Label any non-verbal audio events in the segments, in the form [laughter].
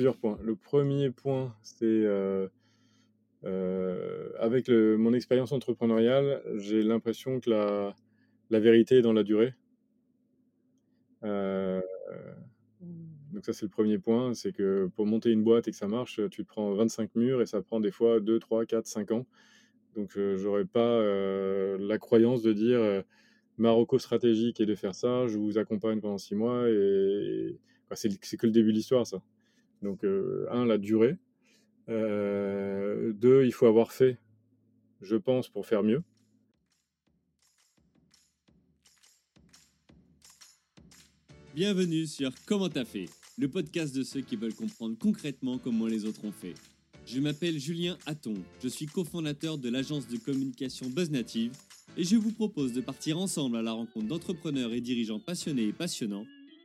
plusieurs points. Le premier point, c'est euh, euh, avec le- mon expérience entrepreneuriale, j'ai l'impression que la, la vérité est dans la durée. Euh, donc ça, c'est le premier point, c'est que pour monter une boîte et que ça marche, tu te prends 25 murs et ça prend des fois 2, 3, 4, 5 ans. Donc j'aurais pas la croyance de dire Marocco stratégique et de faire ça, je vous accompagne pendant 6 mois et c'est que le début de l'histoire ça. Donc euh, un, la durée. Euh, deux, il faut avoir fait, je pense, pour faire mieux. Bienvenue sur Comment t'as fait, le podcast de ceux qui veulent comprendre concrètement comment les autres ont fait. Je m'appelle Julien Hatton, je suis cofondateur de l'agence de communication BuzzNative et je vous propose de partir ensemble à la rencontre d'entrepreneurs et dirigeants passionnés et passionnants,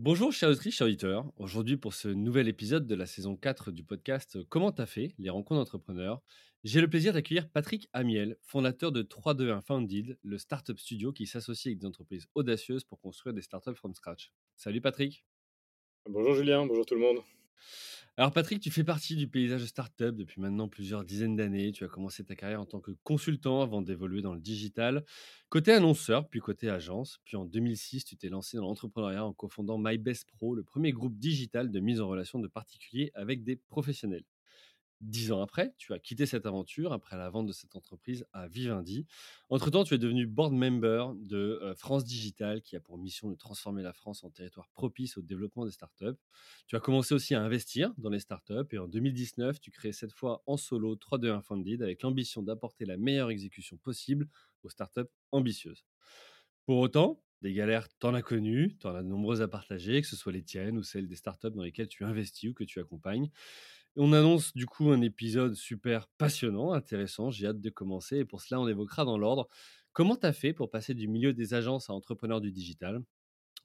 Bonjour chers auditrices, chers. Aujourd'hui pour ce nouvel épisode de la saison 4 du podcast Comment t'as fait? Les rencontres d'entrepreneurs, j'ai le plaisir d'accueillir Patrick Amiel, fondateur de 321 Founded, le startup studio qui s'associe avec des entreprises audacieuses pour construire des startups from scratch. Salut Patrick. Bonjour Julien, bonjour tout le monde. Alors Patrick, tu fais partie du paysage startup depuis maintenant plusieurs dizaines d'années. Tu as commencé ta carrière en tant que consultant avant d'évoluer dans le digital, côté annonceur, puis côté agence. Puis en 2006, tu t'es lancé dans l'entrepreneuriat en cofondant MyBestPro, le premier groupe digital de mise en relation de particuliers avec des professionnels. Dix ans après, tu as quitté cette aventure après la vente de cette entreprise à Vivendi. Entre-temps, tu es devenu board member de France Digital, qui a pour mission de transformer la France en territoire propice au développement des startups. Tu as commencé aussi à investir dans les startups et en 2019, tu crées cette fois en solo 321 Funded avec l'ambition d'apporter la meilleure exécution possible aux startups ambitieuses. Pour autant, des galères, t'en as connues, t'en as nombreuses à partager, que ce soit les tiennes ou celles des startups dans lesquelles tu investis ou que tu accompagnes. On annonce du coup un épisode super passionnant, intéressant, j'ai hâte de commencer et pour cela on évoquera dans l'ordre comment tu as fait pour passer du milieu des agences à entrepreneur du digital?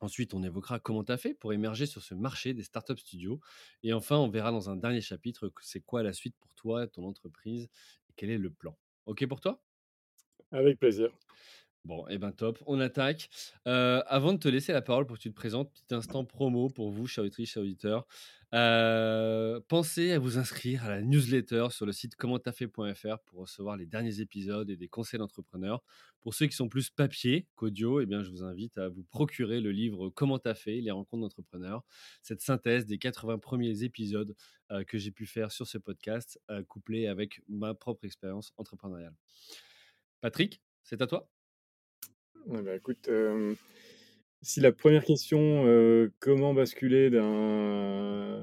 Ensuite, on évoquera comment tu as fait pour émerger sur ce marché des startup studios. Et enfin, on verra dans un dernier chapitre c'est quoi la suite pour toi, ton entreprise et quel est le plan. OK pour toi? Avec plaisir. Bon, et ben top, on attaque. Euh, avant de te laisser la parole pour que tu te présentes, petit instant promo pour vous, chers auditeurs. Euh, pensez à vous inscrire à la newsletter sur le site commenttafait.fr pour recevoir les derniers épisodes et des conseils d'entrepreneurs. Pour ceux qui sont plus papier qu'audio, eh bien, je vous invite à vous procurer le livre Comment t'as fait, les rencontres d'entrepreneurs, cette synthèse des 80 premiers épisodes euh, que j'ai pu faire sur ce podcast, euh, couplé avec ma propre expérience entrepreneuriale. Patrick, c'est à toi. Bah, écoute, si la première question, comment basculer d'un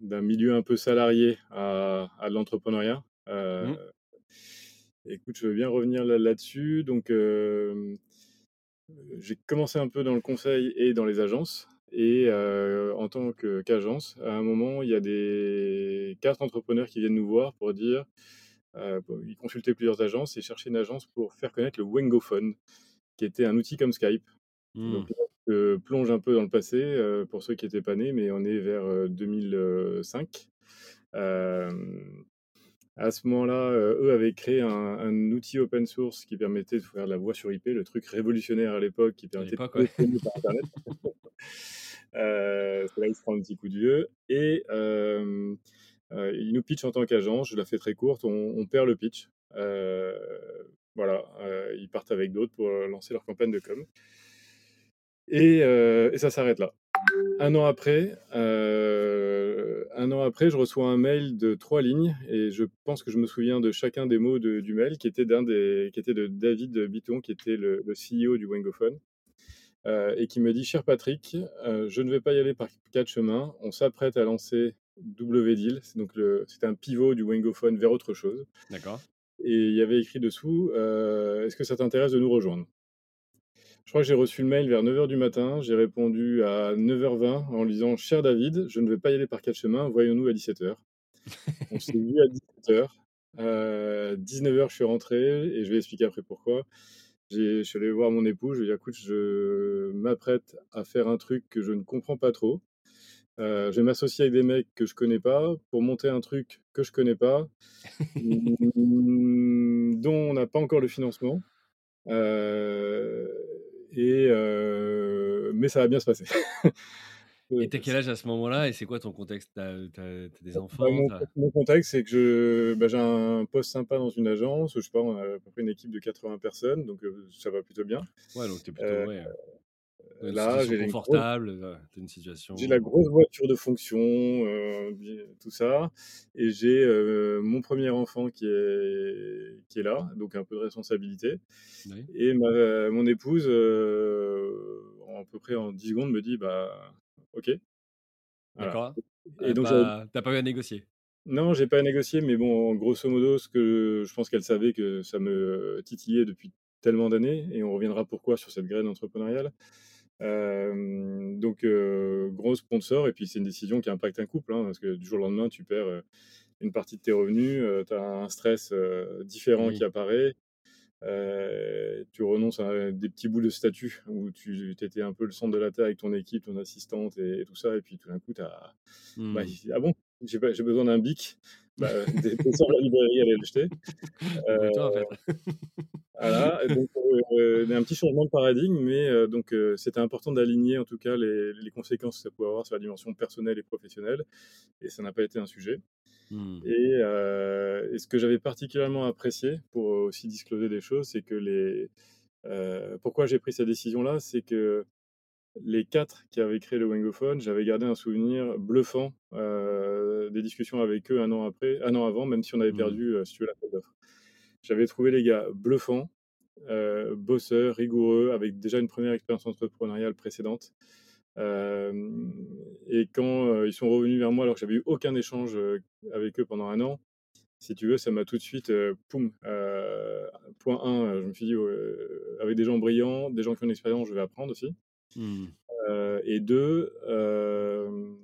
d'un milieu un peu salarié à, à de l'entrepreneuriat Mmh. Écoute, je veux bien revenir là- là-dessus. Donc, j'ai commencé un peu dans le conseil et dans les agences. Et en tant que- qu'agence, à un moment, il y a des quatre entrepreneurs qui viennent nous voir pour dire, ils consultaient plusieurs agences et cherchaient une agence pour faire connaître le Wengophone, qui était un outil comme Skype. Mmh. Donc, plonge un peu dans le passé euh, pour ceux qui n'étaient pas nés, mais on est vers euh, 2005. Euh, à ce moment-là, euh, eux avaient créé un, un outil open source qui permettait de faire de la voix sur IP, le truc révolutionnaire à l'époque qui permettait de ouais. par Internet. [laughs] C'est là où il se prend un petit coup de vieux. Et euh, euh, il nous pitch en tant qu'agence, je la fais très courte, on, on perd le pitch. Euh, voilà, euh, ils partent avec d'autres pour lancer leur campagne de com. Et, euh, et ça s'arrête là. Un an après, euh, un an après, je reçois un mail de trois lignes et je pense que je me souviens de chacun des mots de- du mail qui était d'un des, qui était de David Biton, qui était le, CEO du Wengophone, euh, et qui me dit, cher Patrick, euh, je ne vais pas y aller par quatre chemins. On s'apprête à lancer WDeal, c'est donc un pivot du Wengophone vers autre chose. D'accord. Et il y avait écrit dessous, euh, est-ce que ça t'intéresse de nous rejoindre? Je crois que j'ai reçu le mail vers 9h du matin. J'ai répondu à 9h20 en lui disant, cher David, je ne vais pas y aller par quatre chemins, voyons-nous à 17h. On s'est vu à 17:00. Heu, 19:00, je suis rentré et je vais expliquer après pourquoi. Je suis allé voir mon épouse, je lui ai dit: «Écoute, je m'apprête à faire un truc que je ne comprends pas trop. Heu, je vais m'associer avec des mecs que je connais pas pour monter un truc que je connais pas, [laughs] dont on n'a pas encore le financement. Heu et heu, mais ça va bien se passer». [laughs] Et Heu, tu as quel âge à ce moment-là et c'est quoi ton contexte? Tu as des Bah, enfants? mon contexte, c'est que je bah, j'ai un poste sympa dans une agence, je sais pas, on a à peu près une équipe de 80 personnes, donc ça va plutôt bien. ouais, donc tu es plutôt ouais, une là, situation j'ai grosse confortable, tu as une j'ai la situation grosse voiture de fonction, bi tout ça et j'ai, mon 1er enfant qui est qui est là, donc un peu de responsabilité oui. et ma mon épouse, en à peu près en 10 secondes me dit: «Bah, OK». Voilà D'accord. et donc j'avais pas tu as pas eu à négocier? non, j'ai pas à négocier, mais bon, grosso modo, ce que je pense qu'elle savait que ça me titillait depuis tellement d'années et on reviendra pourquoi sur cette graine entrepreneuriale. Hem, donc heu, gros sponsor et puis c'est une décision qui impacte un couple, hein, parce que du jour au lendemain, tu perds, heu, une partie de tes revenus, heu, tu as un stress, différent qui apparaît. Tu renonces à des petits bouts de statut où tu étais un peu le centre de la terre avec ton équipe, ton assistante et et tout ça et puis tout d'un coup, tu as bah, Mmh. «Ah bon? J'ai besoin d'un bic?» Bah, dé descends la librairie, allez l'acheter. Débrouille-toi, [laughs] en fait. Voilà donc heu, un petit changement de paradigme, mais heu, donc heu, c'était important d'aligner en tout cas les les conséquences que ça pouvait avoir sur la dimension personnelle et professionnelle et ça n'a pas été un sujet Mmh. et et ce que j'avais particulièrement apprécié pour aussi discloser des choses, c'est que les pourquoi j'ai pris cette décision-là? C'est que les 4 qui avaient créé le Wangophone, j'avais gardé un souvenir bluffant, heu, des discussions avec eux 1 an après 1 an avant, même si on avait Mmh. perdu, heu, si tu veux l'appel d'offres. J'avais trouvé les gars bluffants, heu, bosseurs, rigoureux, avec déjà une première expérience entrepreneuriale précédente. Et quand, heu, ils sont revenus vers moi alors que j'avais eu aucun échange, avec eux pendant un an, si tu veux, ça m'a tout de suite, poum, point 1, heu, je me suis dit: «Heu, avec des gens brillants, des gens qui ont une expérience, je vais apprendre aussi». Mmh. Heu et 2, hem,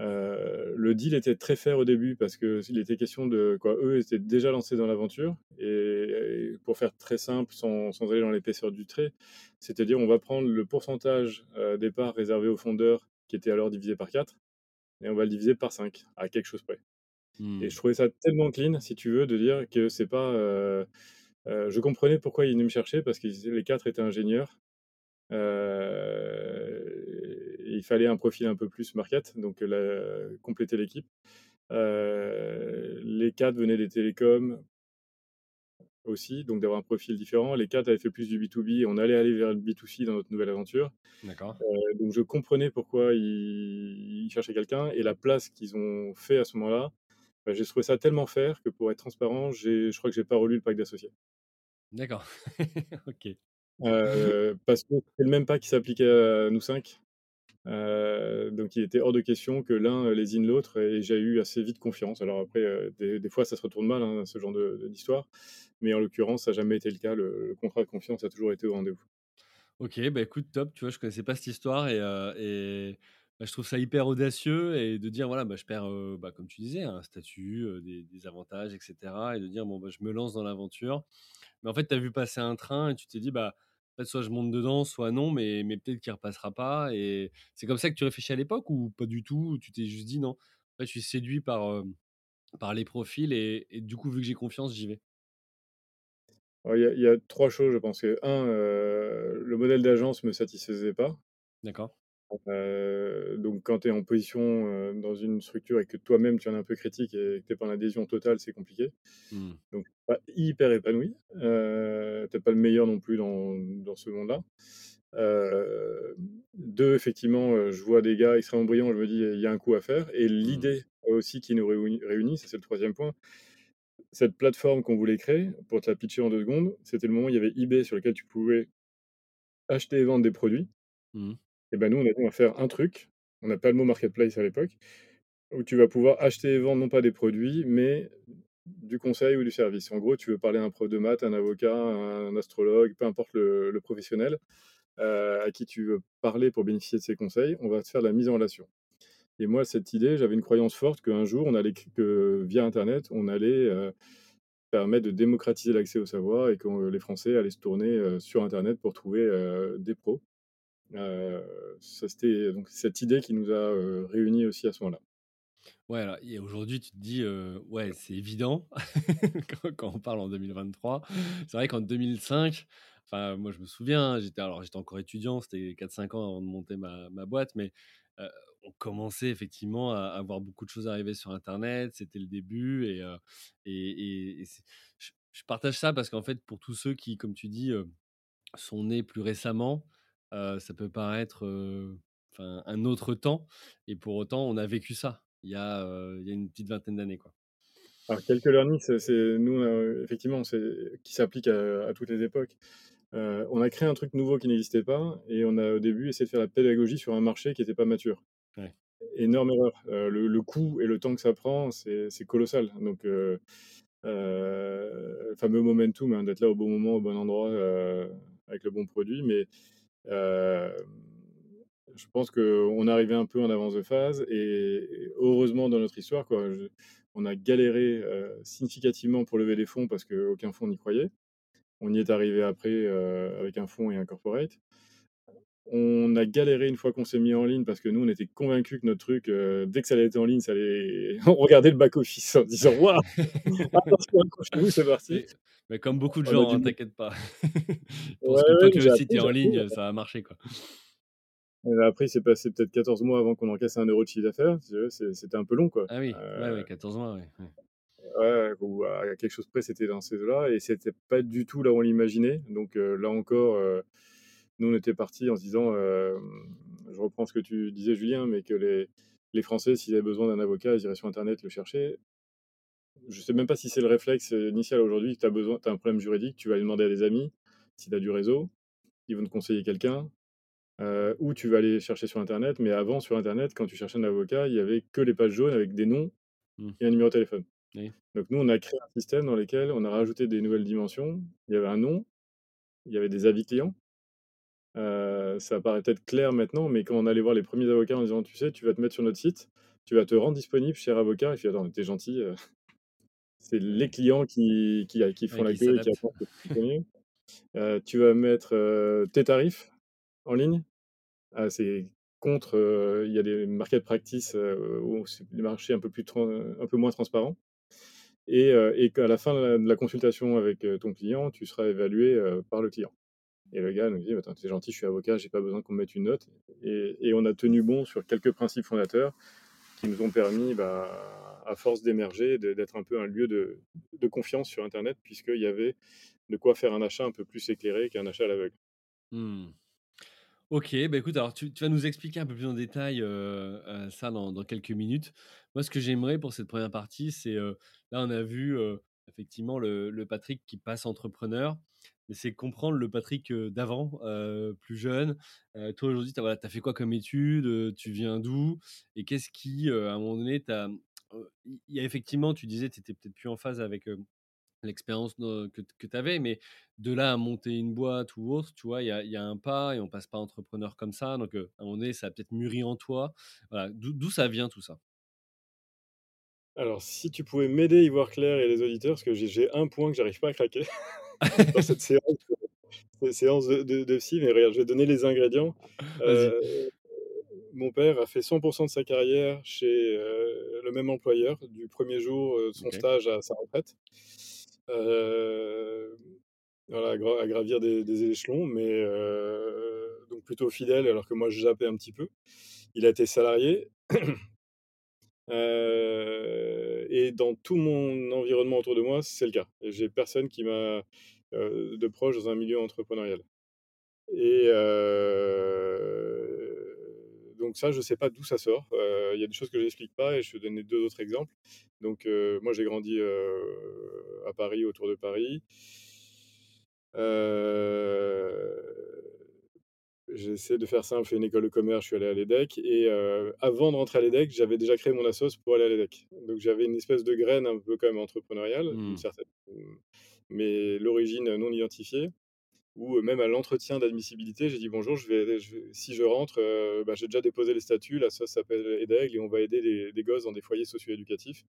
heu, le deal était très fair au début parce qu'il était question de quoi, eux étaient déjà lancés dans l'aventure et et pour faire très simple, sans sans aller dans l'épaisseur du trait, c'est-à-dire on va prendre le pourcentage, des parts réservées aux fondeurs qui était alors divisé par 4 et on va le diviser par 5 à quelque chose près et Mmh. je trouvais ça tellement clean, si tu veux, de dire que c'est pas, je comprenais pourquoi ils venaient me chercher parce qu'ils les 4 étaient ingénieurs il fallait un profil un peu plus market, donc la compléter l'équipe. Heu, les 4 venaient des télécoms aussi, donc d'avoir un profil différent. Les 4 avaient fait plus du B2B, on allait aller vers le B2C dans notre nouvelle aventure. D'accord. Donc je comprenais pourquoi ils ils cherchaient quelqu'un et la place qu'ils ont fait à ce moment-là, bah, j'ai trouvé ça tellement faire que pour être transparent, je crois que j'ai pas relu le pacte d'associés. D'accord. [laughs] OK. Heu, [laughs] parce que c'est le même pas qui s'appliquait à nous 5. Heu, donc il était hors de question que l'un, heu, lésine l'autre et j'ai eu assez vite confiance. Alors après, des des fois ça se retourne mal, hein, ce genre d'histoire, mais en l'occurrence, ça n'a jamais été le cas. Le le contrat de confiance a toujours été au rendez-vous. OK, bah, écoute, top, tu vois? Je connaissais pas cette histoire et bah, je trouve ça hyper audacieux et de dire, voilà, bah, je perds, bah, comme tu disais, un statut, des des avantages et cetera et de dire: «Bon, bah, je me lance dans l'aventure». Mais en fait, tu as vu passer un train et tu t'es dit: «Bah, en fait, soit je monte dedans, soit non, mais mais peut-être qu'il repassera pas» et c'est comme ça que tu réfléchis à l'époque ou pas du tout? Tu t'es juste dit: «Non, en fait, je suis séduit par, par les profils et et du coup, vu que j'ai confiance, j'y vais»? Il y a il y a 3 choses, je pense. Que 1, heu, le modèle d'agence me satisfaisait pas. D'accord. Heu, donc quand tu es en position, heu, dans une structure et que toi-même tu en es un peu critique et que tu pas en adhésion totale, c'est compliqué. Mmh. Donc pas hyper épanoui, heu, peut-être pas le meilleur non plus dans dans ce monde-là. Heu, 2 effectivement, je vois des gars extrêmement brillants, je me dis: «Il y a un coup à faire» et Mmh. l'idée aussi qui nous réuni réunit, ça c'est le troisième point, cette plateforme qu'on voulait créer, pour te la pitcher en 2 secondes, c'était le moment où il y avait eBay sur lequel tu pouvais acheter et vendre des produits Mmh. Et ben nous on a dit: «On va faire un truc», on n'a pas le mot marketplace à l'époque, où tu vas pouvoir acheter et vendre non pas des produits, mais du conseil ou du service. En gros, tu veux parler à un prof de maths, un avocat, un astrologue, peu importe le professionnel, heu, à qui tu veux parler pour bénéficier de ses conseils, on va te faire la mise en relation. Et moi, cette idée, j'avais une croyance forte qu'un jour, on allait via internet, on allait, heu, permettre de démocratiser l'accès au savoir et que les Français allaient se tourner, sur internet pour trouver, des pros. Ça c'était donc cette idée qui nous a, heu, réunis aussi à ce moment-là. Ouais, et aujourd'hui, tu te dis, ouais, c'est évident [laughs] quand on parle en 2023. C'est vrai qu'en 2005, enfin, moi, je me souviens, j'étais alors j'étais encore étudiant, c'était 4-5 ans avant de monter ma boîte, mais on commençait effectivement à à voir beaucoup de choses arriver sur internet. C'était le début et je partage ça parce qu'en fait, pour tous ceux qui, comme tu dis, sont nés plus récemment, ça peut paraître, un autre temps et pour autant, on a vécu ça il y a, il y a une petite vingtaine d'années, quoi. Alors quelques learnings, c'est nous, effectivement, qui s'applique à à toutes les époques. On a créé un truc nouveau qui n'existait pas et on a au début essayé de faire la pédagogie sur un marché qui était pas mature. Ouais. Énorme erreur, le le coût et le temps que ça prend, c'est colossal. Donc le fameux momentum, hein, d'être là au bon moment, au bon endroit, avec le bon produit. Mais je pense qu'on arrivait un peu en avance de phase et heureusement dans notre histoire, quoi, on a galéré, significativement pour lever des fonds parce qu'aucun fonds n'y croyait. On y est arrivé après, avec un fonds et un corporate. On a galéré une fois qu'on s'est mis en ligne parce que nous, on était convaincus que notre truc, heu, dès que ça allait être en ligne, ça allait [laughs] on regardait le back office en disant: «Waouh! [laughs] Accrochez-vous, c'est parti!» Mais comme beaucoup de On a gens, dû hein, t'inquiète pas. [laughs] Pour Ouais, ce qu'une ouais, que le site est en appris, ligne, ça va marcher, quoi. Et après, il s'est passé peut-être 14 mois avant qu'on encaisse 1 € de chiffre d'affaires. C'est c'était un peu long, quoi. Ah oui, ouais, 14 mois, ouais, ouais. Ou à quelque chose près, c'était dans ces eaux-là et c'était pas du tout là où on l'imaginait. Donc heu, là encore, heu, nous, on était partis en se disant, hem, je reprends ce que tu disais, Julien, mais que les les Français, s'ils avaient besoin d'un avocat, ils iraient sur internet le chercher. Je sais même pas si c'est le réflexe, initial aujourd'hui. Tu as besoin as un problème juridique, tu vas aller demander à des amis, si tu as du réseau. Ils vont te conseiller quelqu'un, heu, ou tu vas aller chercher sur internet. Mais avant, sur internet, quand tu cherchais un avocat, il y avait que les pages jaunes avec des noms Mmh. et un numéro de téléphone. Oui. Donc nous, on a créé un système dans lequel on a rajouté des nouvelles dimensions. Il y avait un nom, il y avait des avis clients. Heu, ça paraît peut-être clair maintenant, mais quand on allait voir les 1ers avocats en disant: «Tu sais, tu vas te mettre sur notre site, tu vas te rendre disponible, cher avocat». Il fait: «Attends, tu es gentil, heu» [laughs] «c'est les clients qui qui font Ouais, la qui queue et qui s'adapte. attendent que tu vas mettre, heu, tes tarifs en ligne». Ah, c'est contre, il y a des market practices, où c'est des marchés un peu plus un peu moins transparents et et qu'à la fin de la de la consultation avec, ton client, tu seras évalué, par le client. Et le gars nous dit: «Attends, tu es gentil, je suis avocat, j'ai pas besoin qu'on me mette une note» et on a tenu bon sur quelques principes fondateurs qui nous ont permis, bah, à force d'émerger, d'être un peu un lieu de confiance sur internet puisqu'il y avait de quoi faire un achat un peu plus éclairé qu'un achat à l'aveugle. Mmh. OK, bah, écoute, alors tu vas nous expliquer un peu plus en détail, heu heu, ça dans quelques minutes. Moi, ce que j'aimerais pour cette 1re partie, c'est, heu, là, on a vu, effectivement le Patrick qui passe entrepreneur, mais c'est comprendre le Patrick, d'avant, plus jeune. Toi, aujourd'hui, tu as voilà, as fait quoi comme études? Heu, tu viens d'où? Et qu'est-ce qui, à un moment donné, t'a heu, il y a effectivement, tu disais, tu peut-être plus en phase avec, l'expérience que que tu avais, mais de là à monter une boîte ou autre, tu vois, il y a y a un pas et on passe pas entrepreneur comme ça. Donc à un moment donné, ça a peut-être mûri en toi. Voilà, d'où ça vient tout ça? Alors, si tu pouvais m'aider, y voir clair et les auditeurs, parce que j'ai un point que j'arrive pas à craquer dans [laughs] cette séance, cette séance de de de psy, mais regarde, je vais donner les ingrédients. Heu, mon père a fait 100 % de sa carrière chez, heu, le même employeur, du 1er jour, heu, de son stage à sa retraite. Heu, voilà, à gra à gravir des des échelons, mais donc plutôt fidèle, alors que moi, je zappais un petit peu. Il a été salarié. Heu et dans tout mon environnement autour de moi, c'est le cas. J'ai personne qui m'a, heu, de proche dans un milieu entrepreneurial et heu, donc ça, je sais pas d'où ça sort. Il y a des choses que j'explique pas et je vais donner 2 autres exemples. Donc moi, j'ai grandi, à Paris, autour de Paris. J'essaie de faire simple, j'ai fait une école de commerce, je suis allé à l'EDEC et heu, avant de rentrer à l'EDEC, j'avais déjà créé mon assos pour aller à l'EDEC. Donc j'avais une espèce de graine un peu quand même entrepreneuriale, une Mmh. certaine, mais l'origine non identifiée ou même à l'entretien d'admissibilité, j'ai dit: «Bonjour, je vais je si je rentre, heu, bah, j'ai déjà déposé les statuts, là, ça s'appelle EDEG et on va aider les les gosses dans des foyers socio-éducatifs».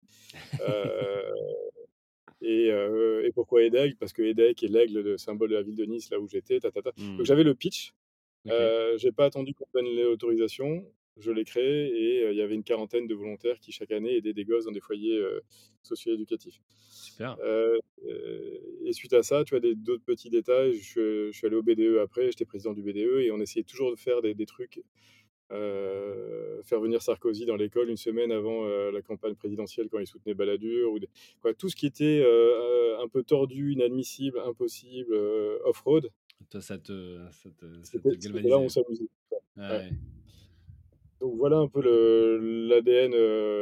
Et et pourquoi EDEG? Parce que EDEC est l'aigle, le symbole de la ville de Nice, là où j'étais, ta ta ta. Donc Mmh. j'avais le pitch, Heu, j'ai pas attendu qu'on donne l'autorisation, je l'ai créé et heu, il y avait une quarantaine de volontaires qui, chaque année, aidaient des gosses dans des foyers, heu, socio-éducatifs. Super. Heu et suite à ça, tu des d'autres petits détails, je suis, je suis allé au BDE après, j'étais président du BDE et on essayait toujours de faire des des trucs, faire venir Sarkozy dans l'école une semaine avant, la campagne présidentielle quand il soutenait Balladur ou des quoi, tout ce qui était, un peu tordu, inadmissible, impossible, off-road Toi, ça te ça te ça c'était te c'était là on s'amusait. Ouais. Ouais. Donc voilà un peu l'ADN,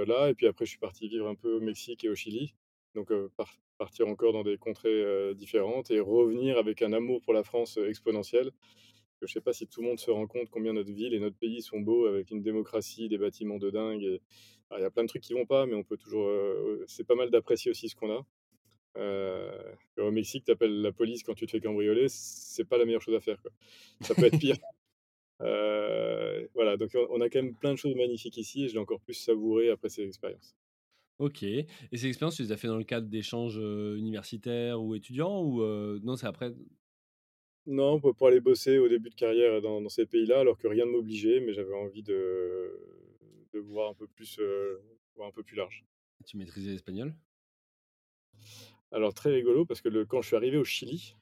là et puis après je suis parti vivre un peu au Mexique et au Chili. Donc par partir encore dans des contrées, différentes et revenir avec un amour pour la France, exponentiel. Je sais pas si tout le monde se rend compte combien notre ville et notre pays sont beaux avec une démocratie, des bâtiments de dingue et alors il y a plein de trucs qui vont pas, mais on peut toujours, c'est pas mal d'apprécier aussi ce qu'on a. Au Mexique, tu appelles la police quand tu te fais cambrioler, c'est pas la meilleure chose à faire, quoi. Ça peut être pire. [laughs] Voilà, donc on a quand même plein de choses magnifiques ici et je l'ai encore plus savouré après ces expériences. OK et ces expériences, tu les as fait dans le cadre d'échanges, universitaires ou étudiants ou non, c'est après? Non, pour pour aller bosser au début de carrière dans dans ces pays-là, alors que rien ne m'obligeait, mais j'avais envie de de voir un peu plus, voir un peu plus large. Tu maîtrisais l'espagnol? Alors très rigolo parce que le quand je suis arrivé au Chili,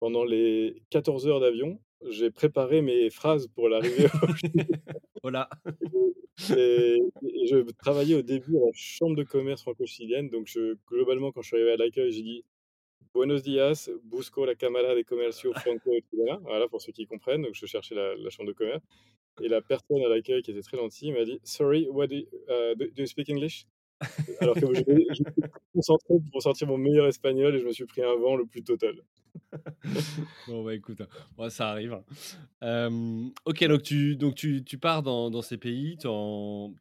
pendant les 14 heures d'avion, j'ai préparé mes phrases pour l'arrivée au [laughs] Chili. Et et je travaillais au début à la chambre de commerce franco-chilienne, donc je globalement, quand je suis arrivé à l'accueil, j'ai dit: «Buenos días, busco la cámara de comercio franco-chilena», voilà, pour ceux qui comprennent, donc je cherchais la la chambre de commerce. Et la personne à l'accueil qui était très gentille m'a dit: «Sorry, what do you do you speak English?» Alors que j'étais j'étais concentré pour sortir mon meilleur espagnol et je me suis pris un vent le plus total. [laughs] Bon, bah, écoute, hein, ouais, ça arrive, hein. Hem, OK, donc tu donc tu tu pars dans dans ces pays, tu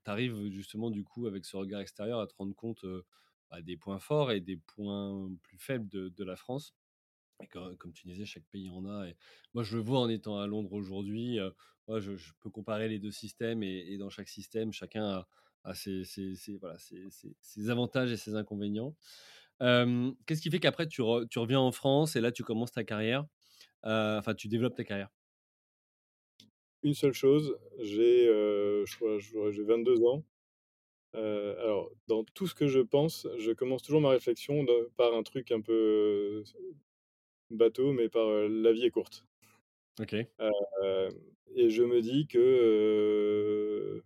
arrives justement, du coup, avec ce regard extérieur, à te rendre compte, heu, bah, des points forts et des points plus faibles de de la France et co comme tu disais, chaque pays en a moi, je le vois en étant à Londres aujourd'hui, heu, moi, je je peux comparer les 2 systèmes et et dans chaque système, chacun a a ses ses ses voilà, ses avantages et ses inconvénients. Qu'est-ce qui fait qu'après tu re tu reviens en France et là, tu commences ta carrière? Enfin, tu développes ta carrière? Une seule chose, j'ai, j'ai 22 ans. Alors dans tout ce que je pense, je commence toujours ma réflexion de par un truc un peu, bateau, mais par, la vie est courte. OK. Et je me dis que,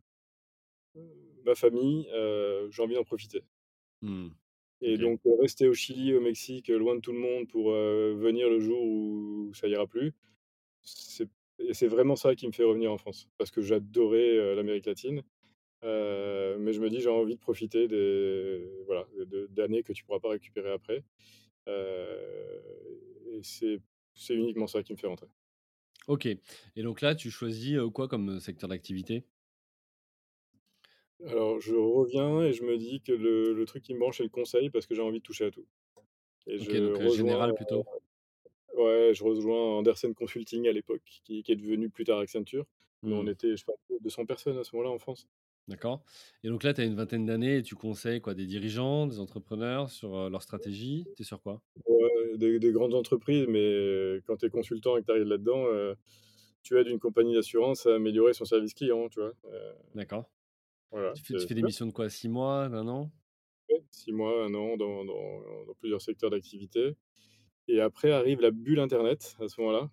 ma famille, heu, j'ai envie d'en profiter. Mmh. Et donc, heu, rester au Chili, au Mexique, loin de tout le monde pour, venir le jour où ça ira plus, c'est et c'est vraiment ça qui me fait revenir en France. Parce que j'adorais, l'Amérique latine, mais je me dis: «J'ai envie de profiter des voilà, de d'années que tu pourras pas récupérer après». Et c'est uniquement ça qui me fait rentrer. OK et donc là, tu choisis, quoi comme, secteur d'activité? Alors je reviens et je me dis que le le truc qui me branche, c'est le conseil parce que j'ai envie de toucher à tout et OK, je donc rejoins, général plutôt? ouais, je rejoins Andersen Consulting à l'époque, qui qui est devenu plus tard Accenture. Nous, on Mmh. était, je sais pas, 200 personnes à ce moment-là en France. D'accord et donc là, tu as une vingtaine d'années et tu conseilles quoi? Des dirigeants, des entrepreneurs sur, leur stratégie? Tu es sur quoi? Ouais, des des grandes entreprises, mais quand tu es consultant et que tu arrives là-dedans, tu aides une compagnie d'assurance à améliorer son service client, tu vois? D'accord. Voilà, Tu fais tu des missions de quoi? 6 mois, d'un an? Ouais, 6 mois, 1 an dans dans dans plusieurs secteurs d'activité et après arrive la bulle internet à ce moment-là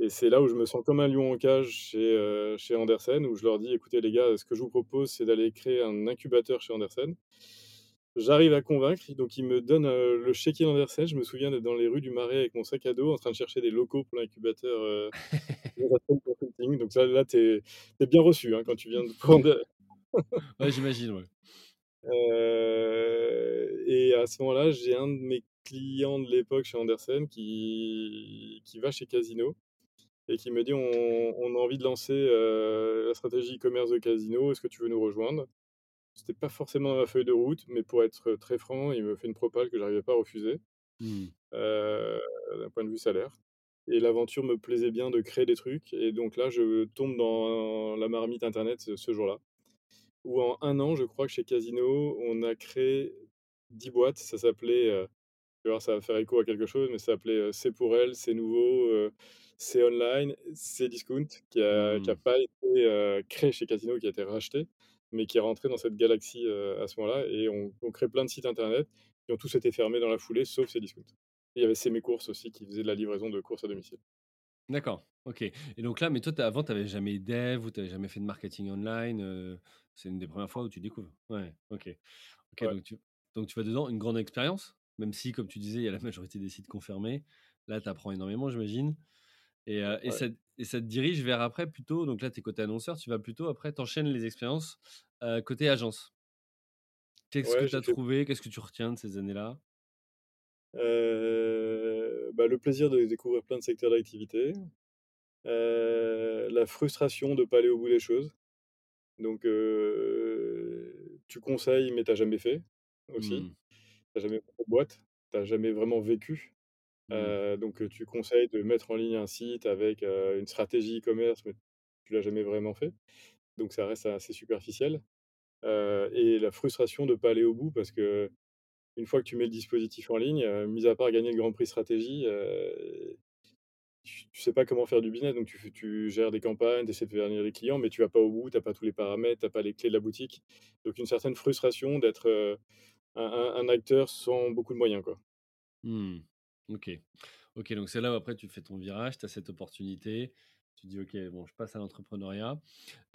et c'est là où je me sens comme un lion en cage chez, heu, chez Andersen, où je leur dis: «Écoutez les gars, ce que je vous propose, c'est d'aller créer un incubateur chez Andersen». J'arrive à convaincre, donc ils me donnent, heu, le chéquier d'Andersen. Je me souviens d'être dans les rues du Marais avec mon sac à dos en train de chercher des locaux pour l'incubateur, [laughs] Consulting. Donc là, tu es tu es bien reçu, hein, quand tu viens de [laughs] prendre Ouais, j'imagine, ouais. heu et à ce moment-là, j'ai un de mes clients de l'époque chez Andersen qui qui va chez Casino et qui me dit: «On on a envie de lancer, heu, la stratégie e-commerce de Casino. Est-ce que tu veux nous rejoindre?» C'était pas forcément dans ma feuille de route, mais pour être très franc, il me fait une propale que j'arrivais pas à refuser, Mmh. heu, d'un point de vue salaire et l'aventure me plaisait bien de créer des trucs et donc là, je tombe dans la marmite internet ce jour-là. Où en 1 an, je crois que chez Casino, on a créé 10 boîtes. Ça s'appelait, heu, tu vas voir, ça va faire écho à quelque chose, mais ça s'appelait, heu, C'est pour elle, C'est nouveau, heu, C'est online, qui a qui a Mmh. pas été, heu, créé chez Casino, qui a été racheté, mais qui est rentré dans cette galaxie, à ce moment-là et on on crée plein de sites internet qui ont tous été fermés dans la foulée, sauf Cdiscount. Et il y avait C'est mes courses aussi qui faisait de la livraison de courses à domicile. D'accord, OK et donc là, mais toi, avant, tu avais jamais dev ou tu avais jamais fait de marketing online, c'est une des premières fois où tu découvres? Ouais, OK. OK, Ouais. donc tu donc tu vas dedans, une grande expérience? Même si, comme tu disais, il y a la majorité des sites confirmés. Là, tu apprends énormément, j'imagine et ça et ça te dirige vers après plutôt donc là, tu es côté annonceur, tu vas plutôt après tu enchaînes les expériences, côté agence. Qu'est-ce que tu as fait trouvé? Qu'est-ce que tu retiens de ces années-là? Bah, le plaisir de découvrir plein de secteurs d'activité, la frustration de pas aller au bout des choses. Donc tu conseilles, mais tu as jamais fait, aussi. Mmh. Tu as jamais fait de boîte, tu as jamais vraiment vécu. Mmh. Donc tu conseilles de mettre en ligne un site avec, une stratégie e-commerce, mais tu l'as jamais vraiment fait. Donc ça reste assez superficiel, et la frustration de pas aller au bout parce qu'une fois que tu mets le dispositif en ligne, mis à part gagner le grand prix stratégie, tu sais pas comment faire du business. Donc tu tu gères des campagnes, tu essaies de faire venir les clients, mais tu vas pas au bout, tu as pas tous les paramètres, tu as pas les clés de la boutique. Donc une certaine frustration d'être, heu, un acteur sans beaucoup de moyens, quoi. Mmh. OK. OK, donc c'est là où après tu fais ton virage, tu as cette opportunité, tu dis: «OK, bon, je passe à l'entrepreneuriat».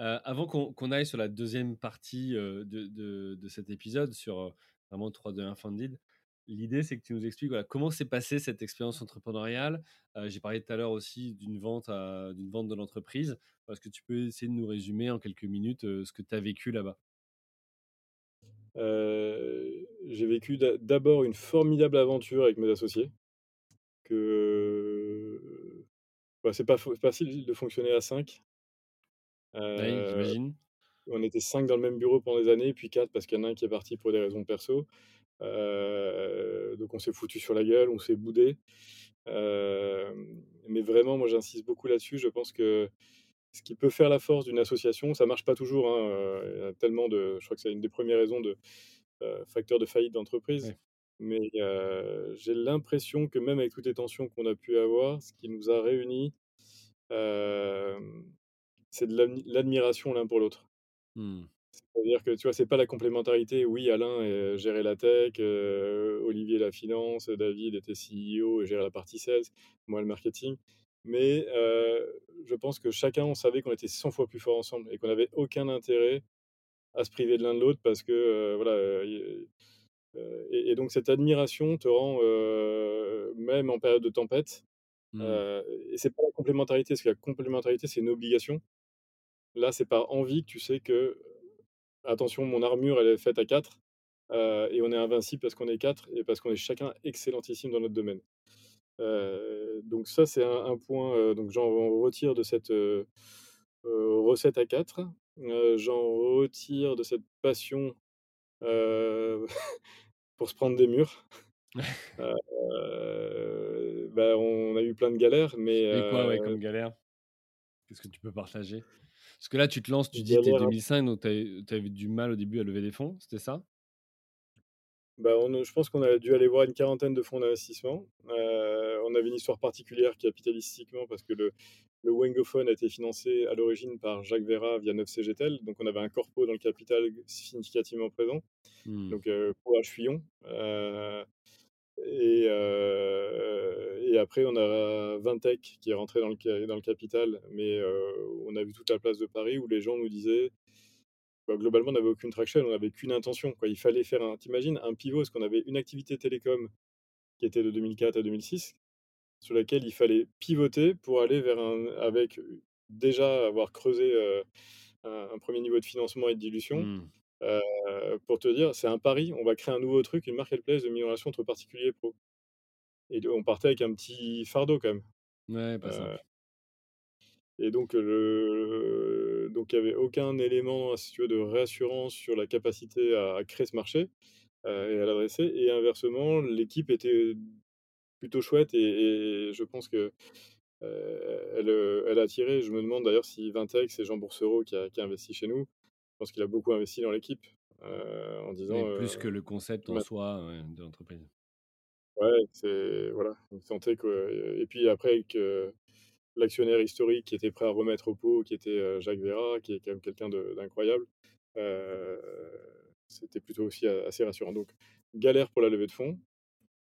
Heu, avant qu'on aille sur la deuxième partie, heu, de de de cet épisode sur, vraiment 3-2-1 Funded, l'idée c'est que tu nous expliques, voilà, comment s'est passée cette expérience entrepreneuriale? Heu, j'ai parlé tout à l'heure aussi d'une vente d'une vente de l'entreprise. Est-ce que tu peux essayer de nous résumer en quelques minutes, heu, ce que tu as vécu là-bas? Heu, j'ai vécu d'a d'abord une formidable aventure avec mes associés que, bah, c'est pas facile de fonctionner à 5. Oui, Heu, j'imagine. on était 5 dans le même bureau pendant des années, puis 4 parce qu'il y en a un qui est parti pour des raisons perso. Heu, donc on s'est foutus sur la gueule, on s'est boudés. Hem, mais vraiment, moi, j'insiste beaucoup là-dessus. Je pense que ce qui peut faire la force d'une association, ça marche pas toujours, hein, heu, il y a tellement de je crois que c'est une des premières raisons de, facteurs de faillite d'entreprise. Ouais. Mais, j'ai l'impression que même avec toutes les tensions qu'on a pu avoir, ce qui nous a réunis, c'est de l'admi l'admiration l'un pour l'autre. Mmh. C'est-à-dire que, tu vois, c'est pas la complémentarité. Oui, Alain, heu, gérait la tech, heu, Olivier la finance, David était CEO et gérait la partie sales, moi le marketing. Mais, heu, je pense que chacun, on savait qu'on était 100 fois plus forts ensemble et qu'on avait aucun intérêt à se priver de l'un de l'autre parce que, voilà, et et donc cette admiration te rend, même en période de tempête, Mmh. et c'est pas la complémentarité, parce que la complémentarité, c'est une obligation. Là, c'est par envie que tu sais que Attention, mon armure, elle est faite à 4, heu et on est invincible parce qu'on est 4 et parce qu'on est chacun excellentissime dans notre domaine. Heu, donc ça, c'est un un point, heu, donc j'en retire de cette, recette à 4. Heu, j'en retire de cette passion, [laughs] pour se prendre des murs. [laughs] Bah, on a eu plein de galères, mais Et quoi, ouais, comme galère? Qu'est-ce que tu peux partager? Parce que là, tu te lances, tu dis tu es galères 2005, donc tu avais du mal au début à lever des fonds, c'était ça? Bah, on je pense qu'on a dû aller voir une quarantaine de fonds d'investissement. Heu, on avait une histoire particulière capitalistiquement parce que le le Wengophone a été financé à l'origine par Jacques Veyrat via 9CGTEL, donc on avait un corpo dans le capital significativement présent, Mmh. donc heu, courage Fillon. Heu et heu et après on a Vintech qui est rentré dans le capital, mais heu, on a vu toute la place de Paris où les gens nous disaient bah, globalement, on n'avait aucune traction, on n'avait qu'une intention. Il fallait faire un tu un pivot, parce qu'on avait une activité télécom qui était de 2004 à 2006, sur laquelle il fallait pivoter pour aller vers un avec, déjà avoir creusé, heu, un 1 niveau de financement et de dilution. Mmh. Pour te dire, c'est un pari, on va créer un nouveau truc, une marketplace de relation entre particuliers et pros et on partait avec un petit fardeau quand même. Ouais, pas simple. et donc le donc il y avait aucun élément, si tu veux, de réassurance sur la capacité à à créer ce marché. et à l'adresser et inversement, l'équipe était plutôt chouette et et je pense que elle, elle a attiré. Je me demande d'ailleurs si Vintex, c'est Jean Boursereau qui a, qui a investi chez nous. Je pense qu'il a beaucoup investi dans l'équipe en disant. Plus que le concept en soi de l'entreprise. Ouais, c'est voilà, on sentait que et puis après que l'actionnaire historique qui était prêt à remettre au pot, qui était Jacques Vera, qui est quand même quelqu'un d'incroyable, euh, c'était plutôt aussi assez rassurant. Donc, galère pour la levée de fonds.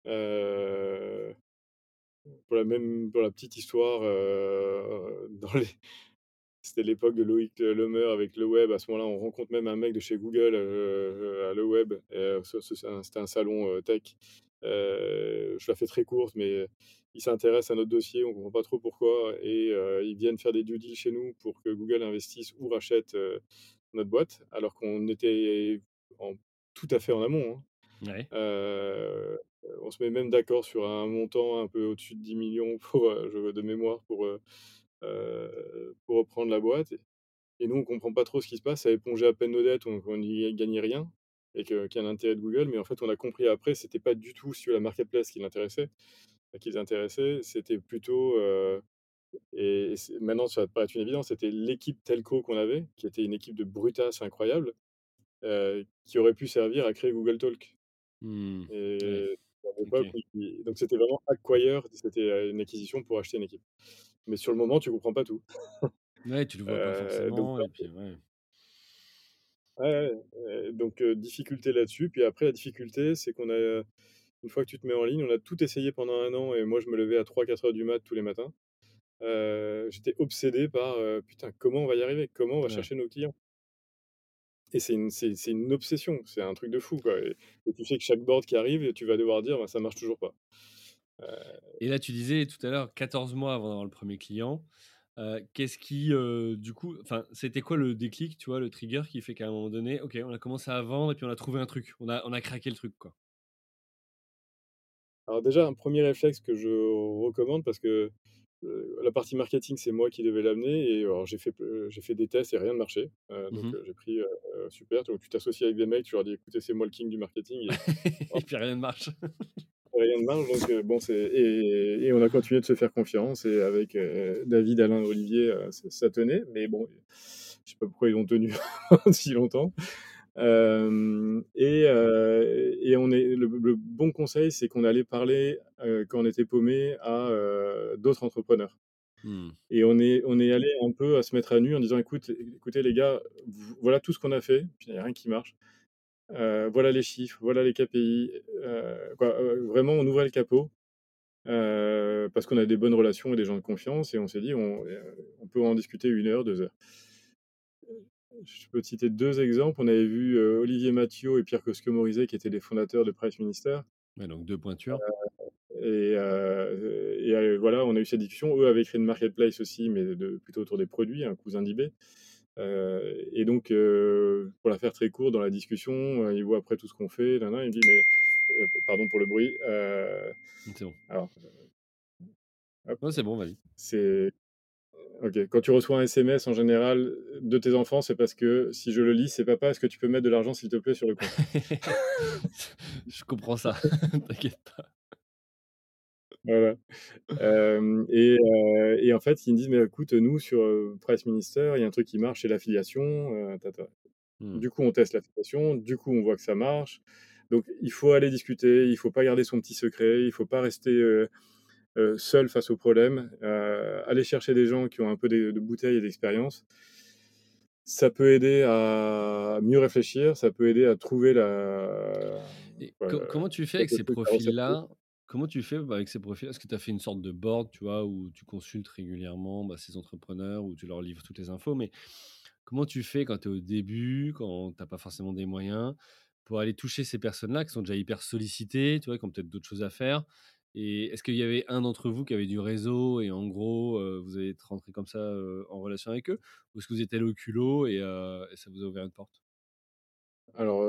Euh, pour la même pour la petite histoire, euh, [laughs] dans les c'était l'époque de Loïc Lemer avec le web. À ce moment-là, on rencontre même un mec de chez Google euh, à le web. C'était un salon tech. je la fais très courte, mais ils s'intéressent à notre dossier, on ne comprend pas trop pourquoi, et ils viennent faire des due deals chez nous pour que Google investisse ou rachète notre boîte, alors qu'on était en, tout à fait en amont. Hein. on se met même d'accord sur un montant un peu au-dessus de 10 millions pour, de mémoire pour, pour reprendre la boîte. Et, nous, on ne comprend pas trop ce qui se passe, à éponger à peine nos dettes, on n'y gagnait rien, et qu'il y a un intérêt de Google. Mais en fait, on a compris après, c'était pas du tout sur la marketplace qui l'intéressait, qui les intéressait, c'était plutôt et, maintenant, ça va te paraître une évidence, c'était l'équipe telco qu'on avait, qui était une équipe de brutasse incroyable, euh, qui aurait pu servir à créer Google Talk. Mmh. Et donc c'était vraiment acquire, c'était une acquisition pour acheter une équipe. Mais sur le moment, tu comprends pas tout. ouais, tu le vois pas forcément. Donc, et puis, ouais. Ouais, donc difficulté là-dessus. Puis après, la difficulté, c'est qu'on a, une fois que tu te mets en ligne, on a tout essayé pendant un an et moi, je me levais à 3-4 heures du mat tous les matins. Euh, j'étais obsédé par putain, comment on va y arriver? Comment on va chercher nos clients? Et c'est une, obsession, c'est un truc de fou. Quoi. Et, tu sais que chaque board qui arrive, tu vas devoir dire bah, ça marche toujours pas. Euh et là, tu disais tout à l'heure 14 mois avant d'avoir le premier client. qu'est-ce qui, du coup, enfin, c'était quoi le déclic, tu vois, le trigger qui fait qu'à un moment donné, ok, on a commencé à vendre et puis on a trouvé un truc, on a, on a craqué le truc, quoi. Alors déjà, un premier réflexe que je recommande parce que la partie marketing, c'est moi qui devais l'amener. Et j'ai fait, j'ai fait des tests et rien ne marchait. Mmh donc, j'ai pris super. Donc, tu t'associes avec des mecs, tu leur dis écoutez, c'est moi le king du marketing. Et, [laughs] puis rien ne marche. Rien ne marche. Donc, bon, c'est, et, on a continué de se faire confiance. Et avec David, Alain, Olivier, ça, tenait. Mais bon, je sais pas pourquoi ils ont tenu [laughs] si longtemps. et, et, on est, le, bon conseil, c'est qu'on allait parler, quand on était paumé, à d'autres entrepreneurs. Mmh. Et on est, on est allé un peu à se mettre à nu en disant écoute, écoutez les gars, voilà tout ce qu'on a fait, puis il n'y a rien qui marche. Voilà les chiffres, voilà les KPI. Quoi, vraiment, on ouvrait le capot. parce qu'on a des bonnes relations et des gens de confiance, et on s'est dit on, on peut en discuter une heure, deux heures je peux te citer deux exemples. On avait vu euh, Olivier Mathieu et Pierre Cosque-Morizet, qui étaient les fondateurs de Price Minister. donc deux pointures. Euh, et, euh, voilà, on a eu cette discussion. Eux avaient créé une marketplace aussi, mais de, plutôt autour des produits, un cousin d'eBay. Et donc, pour la faire très courte dans la discussion, il voit après tout ce qu'on fait. il me dit, mais pardon pour le bruit. c'est bon. Alors, c'est bon, vas-y. C'est Ok. Quand tu reçois un SMS en général de tes enfants, c'est parce que si je le lis, c'est papa, est-ce que tu peux mettre de l'argent s'il te plaît sur le compte? [laughs] Je comprends ça, [laughs] t'inquiète pas. Voilà. et, et, en fait, ils me disent Mais écoute, nous, sur Price Minister, il y a un truc qui marche, c'est l'affiliation. Mmh. Du coup, on teste l'affiliation, du coup, on voit que ça marche. Donc, il faut aller discuter, il ne faut pas garder son petit secret, il ne faut pas rester seul face au problème, aller chercher des gens qui ont un peu de, bouteilles et d'expérience, ça peut aider à mieux réfléchir, ça peut aider à trouver la. comment tu fais avec ces profils-là? Comment tu fais bah, avec ces profils? Est-ce que tu as fait une sorte de board, tu vois, où tu consultes régulièrement bah, ces entrepreneurs, où tu leur livres toutes les infos, mais comment tu fais quand tu es au début, quand tu n'as pas forcément des moyens, pour aller toucher ces personnes-là qui sont déjà hyper sollicitées, tu vois, qui ont peut-être d'autres choses à faire? Et est-ce qu'il y avait un d'entre vous qui avait du réseau et en gros, vous avez été rentré comme ça en relation avec eux? Ou est-ce que vous êtes allé au culot et, ça vous a ouvert une porte? Alors,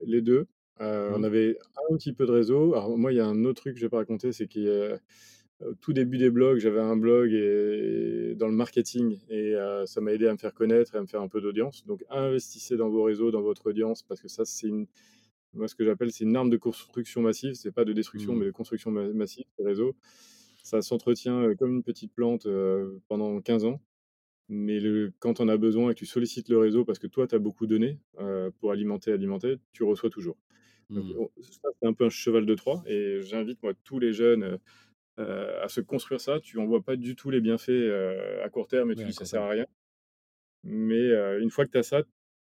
les deux. On mmh. avait un petit peu de réseau. Alors, moi, il y a un autre truc que je vais pas raconter, c'est qu'au tout début des blogs, j'avais un blog et, dans le marketing et ça m'a aidé à me faire connaître et à me faire un peu d'audience. Donc, investissez dans vos réseaux, dans votre audience, parce que ça, c'est une moi, ce que j'appelle, c'est une arme de construction massive. C'est pas de destruction, mmh. mais de construction massive, ces réseaux. ça s'entretient, heu, comme une petite plante, pendant 15 ans. Mais le quand en as besoin et que tu sollicites le réseau parce que toi, tu as beaucoup donné, pour alimenter, alimenter, tu reçois toujours. Mmh. ça, c'est un peu un cheval de Troie et j'invite, moi, tous les jeunes, heu heu, à se construire ça. Tu en vois pas du tout les bienfaits, heu, à court terme et Oui, tu dis: «Ça sert à rien». Mais une fois que tu as ça,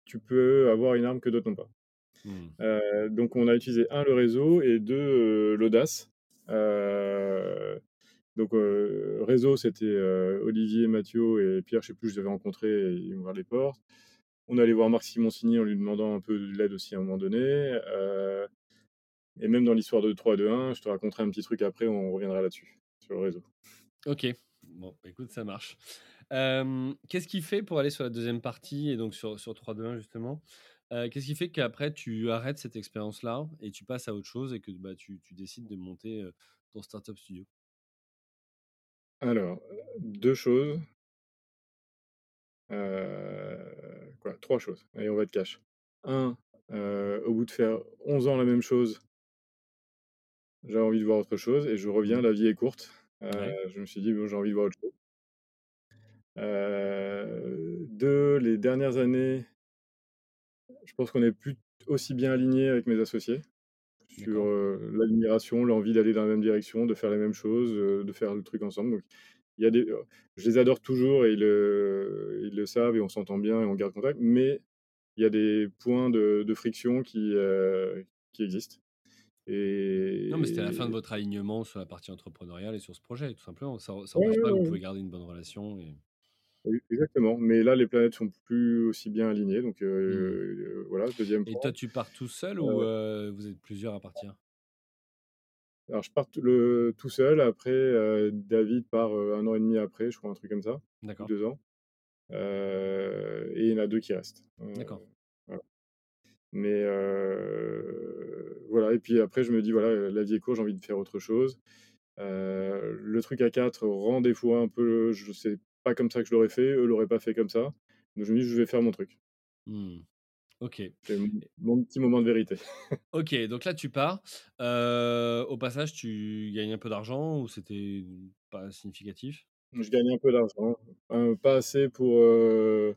tu peux avoir une arme que d'autres n'ont pas. Mmh. Donc on a utilisé 1 le réseau et 2 heu, l'audace. Donc réseau, c'était, Olivier, Mathieu et Pierre, je sais plus, je les avais rencontrés et ils m'ont ouvert les portes. On est allé voir Marc Simoncini en lui demandant un peu de l'aide aussi à un moment donné, heu et même dans l'histoire de 3, 2, 1, je te raconterai un petit truc après, on reviendra là-dessus, sur le réseau. OK. Bon, écoute, ça marche. Hem, qu'est-ce qui fait pour aller sur la 2e partie et donc sur sur 3, 2, 1 justement, heu, qu'est-ce qui fait qu'après tu arrêtes cette expérience-là et tu passes à autre chose et que, bah, tu tu décides de monter, ton start-up studio? Alors, heu, 2 choses. Quoi? 3 choses. Allez, on va être cash. 1, heu, au bout de faire 11 ans la même chose j'avais envie de voir autre chose et je reviens, Mmh. la vie est courte. Ouais. je me suis dit: «Bon, j'ai envie de voir autre chose». Heu, 2, les dernières années je pense qu'on est plus aussi bien alignés avec mes associés sur, l'admiration, l'envie d'aller dans la même direction, de faire les mêmes choses, de faire le truc ensemble. Donc il y a des je les adore toujours et ils le ils le savent et on s'entend bien et on garde contact, mais il y a des points de de friction qui, qui existent Non, mais c'était la fin de et votre alignement sur la partie entrepreneuriale et sur ce projet, tout simplement. Ça ça Ouais, pas, ouais, vous pouvez garder une bonne relation et Oui, exactement. Mais là, les planètes sont plus aussi bien alignées, donc Mmh. voilà, 2e Et point. toi, tu pars tout seul ou Heu heu, vous êtes plusieurs à partir? Alors, je pars le tout seul. Après, heu, David part, heu, 1 an et demi après, je crois, un truc comme ça, D'accord. 2 ans. Heu et il y en a 2 qui restent. D'accord. voilà. Mais voilà et puis après, je me dis: «Voilà, la vie est courte, j'ai envie de faire autre chose». Le truc à 4 rend des fois un peu je sais pas comme ça que je l'aurais fait, eux l'auraient pas fait comme ça. Donc je me dis: «Je vais faire mon truc». Mmh. OK C'est mon et mon petit moment de vérité. [laughs] OK, donc là, tu pars. Heu, au passage, tu gagnes un peu d'argent ou c'était pas significatif? Je gagne un peu d'argent, hein, pas assez pour, heu,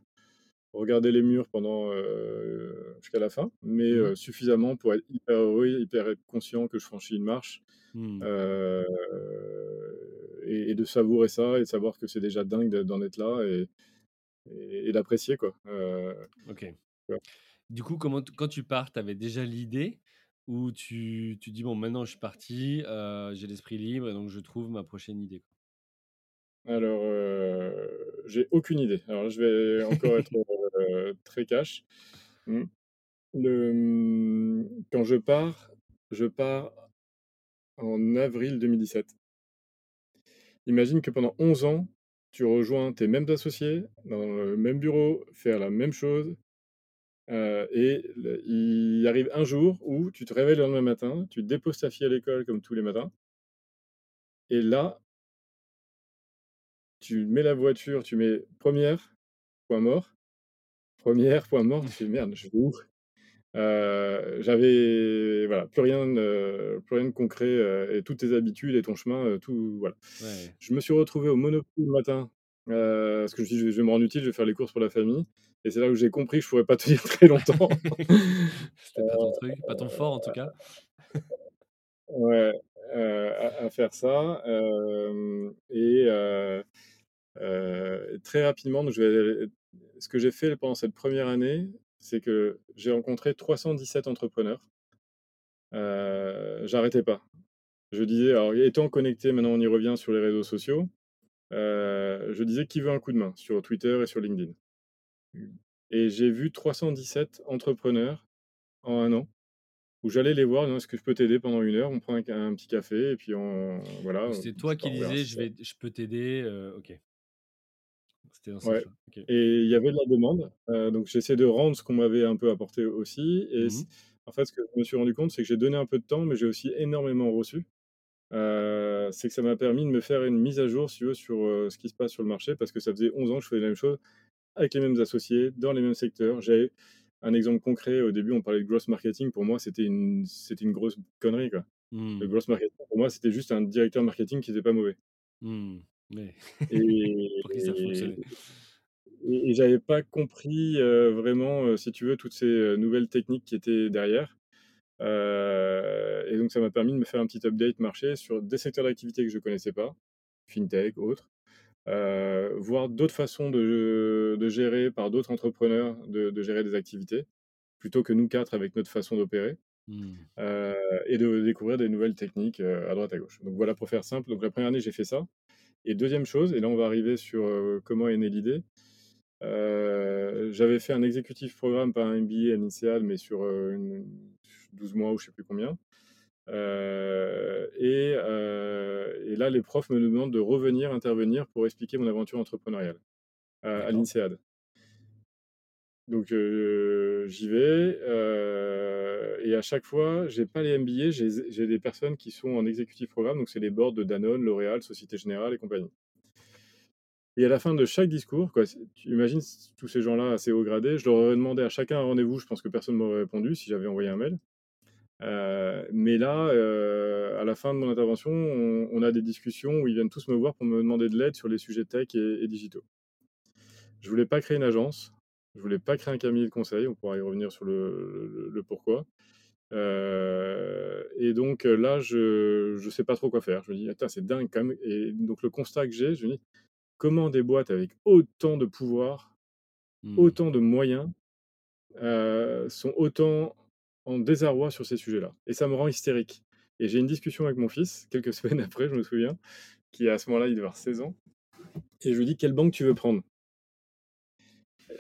regarder les murs pendant, jusqu'à la fin, mais Mmh suffisamment pour être hyper heureux, hyper conscient que je franchis une marche, Mmh. et et de savourer ça et de savoir que c'est déjà dingue de d'en être là et et et d'apprécier, quoi. OK. Du coup, comment quand tu pars, tu avais déjà l'idée ou tu tu dis: «Bon, maintenant, je suis parti, heu, j'ai l'esprit libre et donc je trouve ma prochaine idée»? Alors, heu, j'ai aucune idée. Alors je vais encore être, heu, très cash. Mmh. Mmh, quand je pars, je pars en avril 2017. Imagine que pendant 11 ans, tu rejoins tes mêmes associés, dans le même bureau, faire la même chose, heu et le il arrive un jour où tu te réveilles le lendemain matin, tu déposes ta fille à l'école comme tous les matins et là tu mets la voiture, tu mets 1re, point mort. 1re, point mort, tu fais: «Merde, je vais où?» Heu, j'avais voilà, plus rien de plus rien de concret, heu et toutes tes habitudes et ton chemin, heu, tout voilà. Ouais. Je me suis retrouvé au Monoprix le matin, heu, parce que je me suis dit: «Je vais me rendre utile, je vais faire les courses pour la famille» et c'est là où j'ai compris que je pourrais pas [laughs] tenir très longtemps. [laughs] C'était pas ton truc, pas ton fort, en tout cas? Ouais, heu, à à faire ça, hem et très rapidement, donc je vais ce que j'ai fait pendant cette 1re année, c'est que j'ai rencontré 317 entrepreneurs. Heu, j'arrêtais pas. Je disais alors étant connecté, maintenant on y revient, sur les réseaux sociaux, je disais: «Qui veut un coup de main?» sur Twitter et sur LinkedIn et j'ai vu 317 entrepreneurs en 1 an, où j'allais les voir: «Est-ce que je peux t'aider pendant 1 heure?» on prend un un petit café et puis on voilà, c'était toi qui disais: «Je vais je peux t'aider», heu, OK. C'était dans ce Ouais et il y avait de la demande, heu, donc j'essaie de rendre ce qu'on m'avait un peu apporté aussi et Mmh en fait, ce que je me suis rendu compte, c'est que j'ai donné un peu de temps, mais j'ai aussi énormément reçu. Heu, c'est que ça m'a permis de me faire une mise à jour, si tu veux, sur, heu, ce qui se passe sur le marché parce que ça faisait 11 ans que je faisais la même chose, avec les mêmes associés, dans les mêmes secteurs. J'avais un exemple concret, au début, on parlait de growth marketing, pour moi, c'était une c'était une grosse connerie, quoi. Le Mmh. growth marketing, pour moi, c'était juste un directeur marketing qui était pas mauvais. [laughs] Pour qui ça Et fonctionnait. et et j'avais pas compris, heu, vraiment, si tu veux, toutes ces, nouvelles techniques qui étaient derrière. Heu et donc ça m'a permis de me faire un petit update marché sur des secteurs d'activité que je connaissais pas, fintech, autres, heu, voir d'autres façons de de gérer par d'autres entrepreneurs, de de gérer des activités, plutôt que nous 4 avec notre façon d'opérer, Mmh. heu et de découvrir des nouvelles techniques, à droite à gauche. Donc voilà pour faire simple, donc la 1re année, j'ai fait ça et 2e chose et là on va arriver sur, comment est née l'idée. J'avais fait un executive programme, pas un MBA à l'INSEAD, mais sur, une 12 mois ou je sais plus combien. Heu et heu et là, les profs me demandent de revenir intervenir pour expliquer mon aventure entrepreneuriale, à l'INSEAD. Donc heu, j'y vais, et à chaque fois, j'ai pas les MBA, j'ai des personnes qui sont en executive programme, donc c'est les boards de Danone, L'Oréal, Société Générale et compagnie. Et à la fin de chaque discours, quoi, tu imagines tous ces gens-là assez haut gradés, je leur aurais demandé à chacun un rendez-vous, je pense que personne m'aurait répondu si j'avais envoyé un mail. Heu, mais là, heu, à la fin de mon intervention, on on a des discussions où ils viennent tous me voir pour me demander de l'aide sur les sujets tech et et digitaux. Je voulais pas créer une agence, je voulais pas créer un cabinet de conseil, on pourra y revenir sur le le le pourquoi. Heu et donc là, je je sais pas trop quoi faire. Je me dis: «Attends, c'est dingue quand même» et donc le constat que j'ai, je me dis: «Comment des boîtes avec autant de pouvoir, Mmh. autant de moyens, sont autant en désarroi sur ces sujets-là?» et ça me rend hystérique et j'ai une discussion avec mon fils, quelques [laughs] semaines après, je me souviens, qui à ce moment-là, il devait avoir 16 ans et je lui dis: «Quelle banque tu veux prendre?»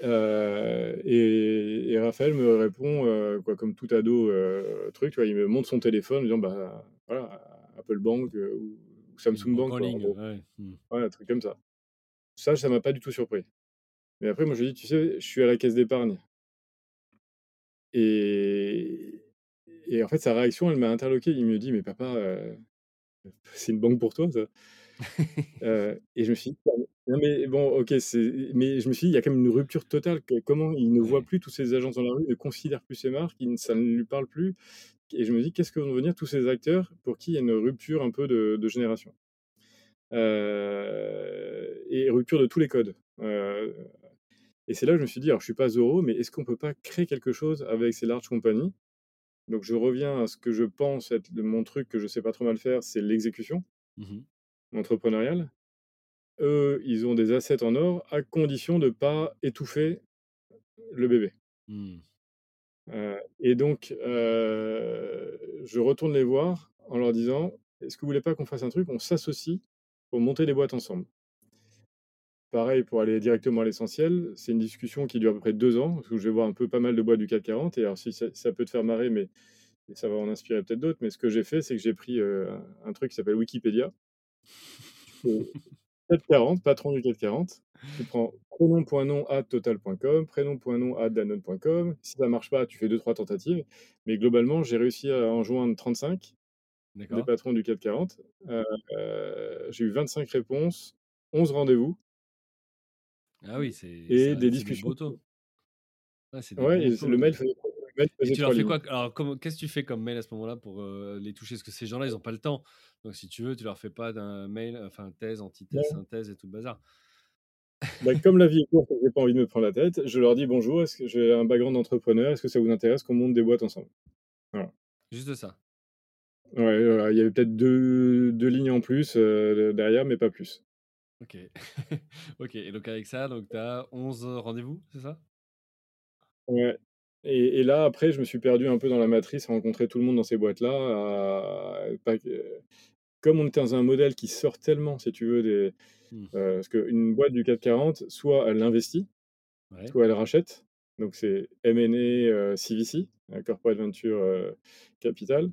Heu et et Raphaël me répond, heu, quoi, comme tout ado, heu, truc, tu vois? Il me montre son téléphone en disant: «Bah, voilà, Apple Bank, ou Samsung Bank», quoi, en ligne, gros. ouais. Mmh. Ouais, un truc comme ça. Ça, ça m'a pas du tout surpris. Mais après, moi, je lui dis: «Tu sais, je suis à la caisse d'épargne» et et en fait, sa réaction, elle m'a interloqué. Il me dit: «Mais papa, heu, [laughs] c'est une banque pour toi, ça». Heu [laughs] et je me suis dit: «Non, mais bon, OK, c'est» mais je me suis dit: «Il y a quand même une rupture totale, comment il ne voit plus toutes ces agences dans la rue, ne considère plus ces marques, ça ne lui parle plus» et je me dis: «Qu'est-ce que vont devenir tous ces acteurs pour qui il y a une rupture un peu de de génération?» Heu et rupture de tous les codes. Et c'est là que je me suis dit: «Alors je suis pas Zorro, mais est-ce qu'on peut pas créer quelque chose avec ces larges compagnies?» donc je reviens à ce que je pense être mon truc que je sais pas trop mal faire, c'est l'exécution Mmh mh. entrepreneuriale. Eux, ils ont des assets en or à condition de pas étouffer le bébé. Mmh. Et donc je retourne les voir en leur disant: «Est-ce que vous voulez pas qu'on fasse un truc? On s'associe pour monter des boîtes ensemble». Pareil, pour aller directement à l'essentiel, c'est une discussion qui dure à peu près 2 ans, que je vais voir un peu pas mal de boîtes du CAC 40 et alors si ça ça peut te faire marrer, mais ça va en inspirer peut-être d'autres, mais ce que j'ai fait, c'est que j'ai pris, heu, un truc qui s'appelle Wikipédia. Tu fais [laughs] CAC 40, patron du CAC 40, tu prends prénom.nom@total.com, prénom.nom@danone.com. Si ça marche pas, tu fais 2-3 tentatives, mais globalement, j'ai réussi à en joindre 35 des patrons du CAC 40. Heu, j'ai eu 25 réponses, 11 rendez-vous Ah oui, c'est et ça des des discussions. Ouais, c'est des Ouais et le mail faisait et tu leur 3 fais quoi? Alors qu'est-ce que tu fais comme mail à ce moment-là pour, heu, les toucher? Parce que ces gens-là, ils ont pas le temps. Donc si tu veux, tu leur fais pas d'un mail, enfin thèse, antithèse, Ouais. synthèse et tout le bazar. Bah, comme la vie est courte j'ai pas envie de me prendre la tête, je leur dis: «Bonjour, est-ce que j'ai un background d'entrepreneur, est-ce que ça vous intéresse qu'on monte des boîtes ensemble?» voilà. Juste ça? Ouais, voilà, il y avait peut-être 2- 2 lignes en plus, heu, derrière, mais pas plus. OK. [laughs] OK et donc avec ça, donc tu as 11 rendez-vous, c'est ça? Ouais et et là, après, je me suis perdu un peu dans la matrice, à rencontrer tout le monde dans ces boîtes-là, comme on était dans un modèle qui sort tellement, si tu veux, des Mmh. parce qu'une boîte du CAC 40, soit elle investit, Ouais. soit elle rachète. Donc c'est M&A, heu, CVC, heu, Corporate Venture, heu, Capital.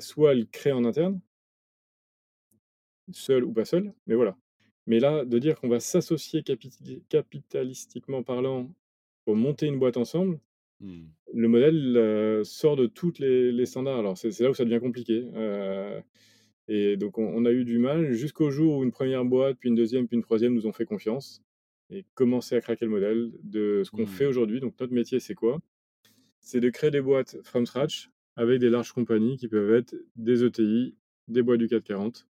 Soit elle crée en interne seul ou pas seul, mais voilà. Mais là, de dire qu'on va s'associer capitalistiquement parlant pour monter une boîte ensemble, mmh. le modèle euh, sort de toutes les, standards. Alors c'est là où ça devient compliqué. Euh, et donc on, a eu du mal jusqu'au jour où une première boîte, puis une deuxième, puis une troisième nous ont fait confiance et commencé à craquer le modèle de ce qu'on fait mmh. aujourd'hui. Donc notre métier, c'est quoi? C'est de créer des boîtes from scratch avec des larges compagnies qui peuvent être des ETI, des boîtes du 440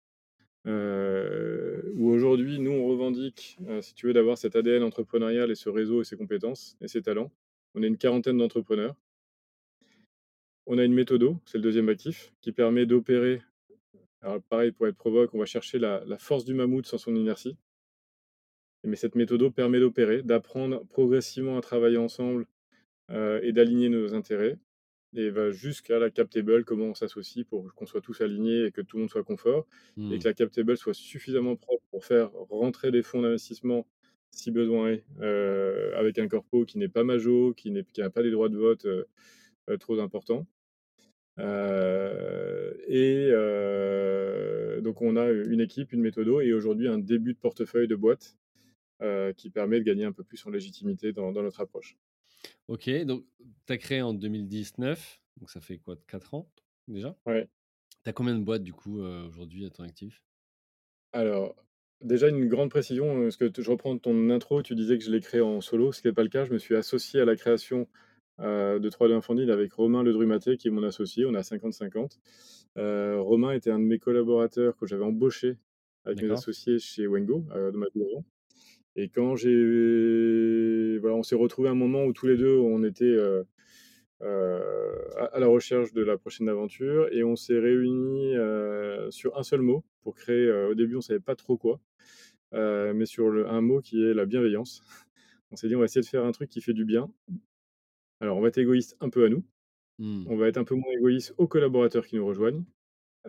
euh, où aujourd'hui, nous, on revendique, euh, si tu veux, d'avoir cet ADN entrepreneurial et ce réseau et ses compétences et ses talents. On est une quarantaine d'entrepreneurs. On a une méthodo, c'est le deuxième actif, qui permet d'opérer. Alors, pareil, pour être provoque, on va chercher la, force du mammouth sans son inertie. Mais cette méthode permet d'opérer, d'apprendre progressivement à travailler ensemble euh, et d'aligner nos intérêts et va jusqu'à la cap table, comment on s'associe pour qu'on soit tous alignés et que tout le monde soit confort et Mmh. que la cap table soit suffisamment propre pour faire rentrer des fonds d'investissement si besoin est, heu, avec un corpo qui n'est pas majo, qui n'est qui a pas des droits de vote, heu heu, trop importants. Et donc on a une équipe, une méthodo et aujourd'hui un début de portefeuille de boîte, qui permet de gagner un peu plus en légitimité dans dans notre approche. OK, donc tu as créé en 2019, donc ça fait quoi, 4 ans déjà? Ouais. Tu as combien de boîtes du coup, heu, aujourd'hui à ton actif? Alors, déjà une grande précision, parce que je reprends ton intro, tu disais que je l'ai créé en solo, ce qui est pas le cas. Je me suis associé à la création, heu, de 3D Infondid avec Romain Ledrumaté qui est mon associé, on à 50-50. Heu, Romain était un de mes collaborateurs que j'avais embauché avec mes associés chez Wengo, heu, de ma et quand j'ai voilà, on s'est retrouvés à un moment où tous les 2 on était, heu heu, à à la recherche de la prochaine aventure et on s'est réunis, heu, sur un seul mot pour créer, au début on savait pas trop quoi, mais sur le un mot qui est la bienveillance. On s'est dit: «On va essayer de faire un truc qui fait du bien». Alors on va être égoïste un peu à nous, Mmh. on va être un peu moins égoïste aux collaborateurs qui nous rejoignent,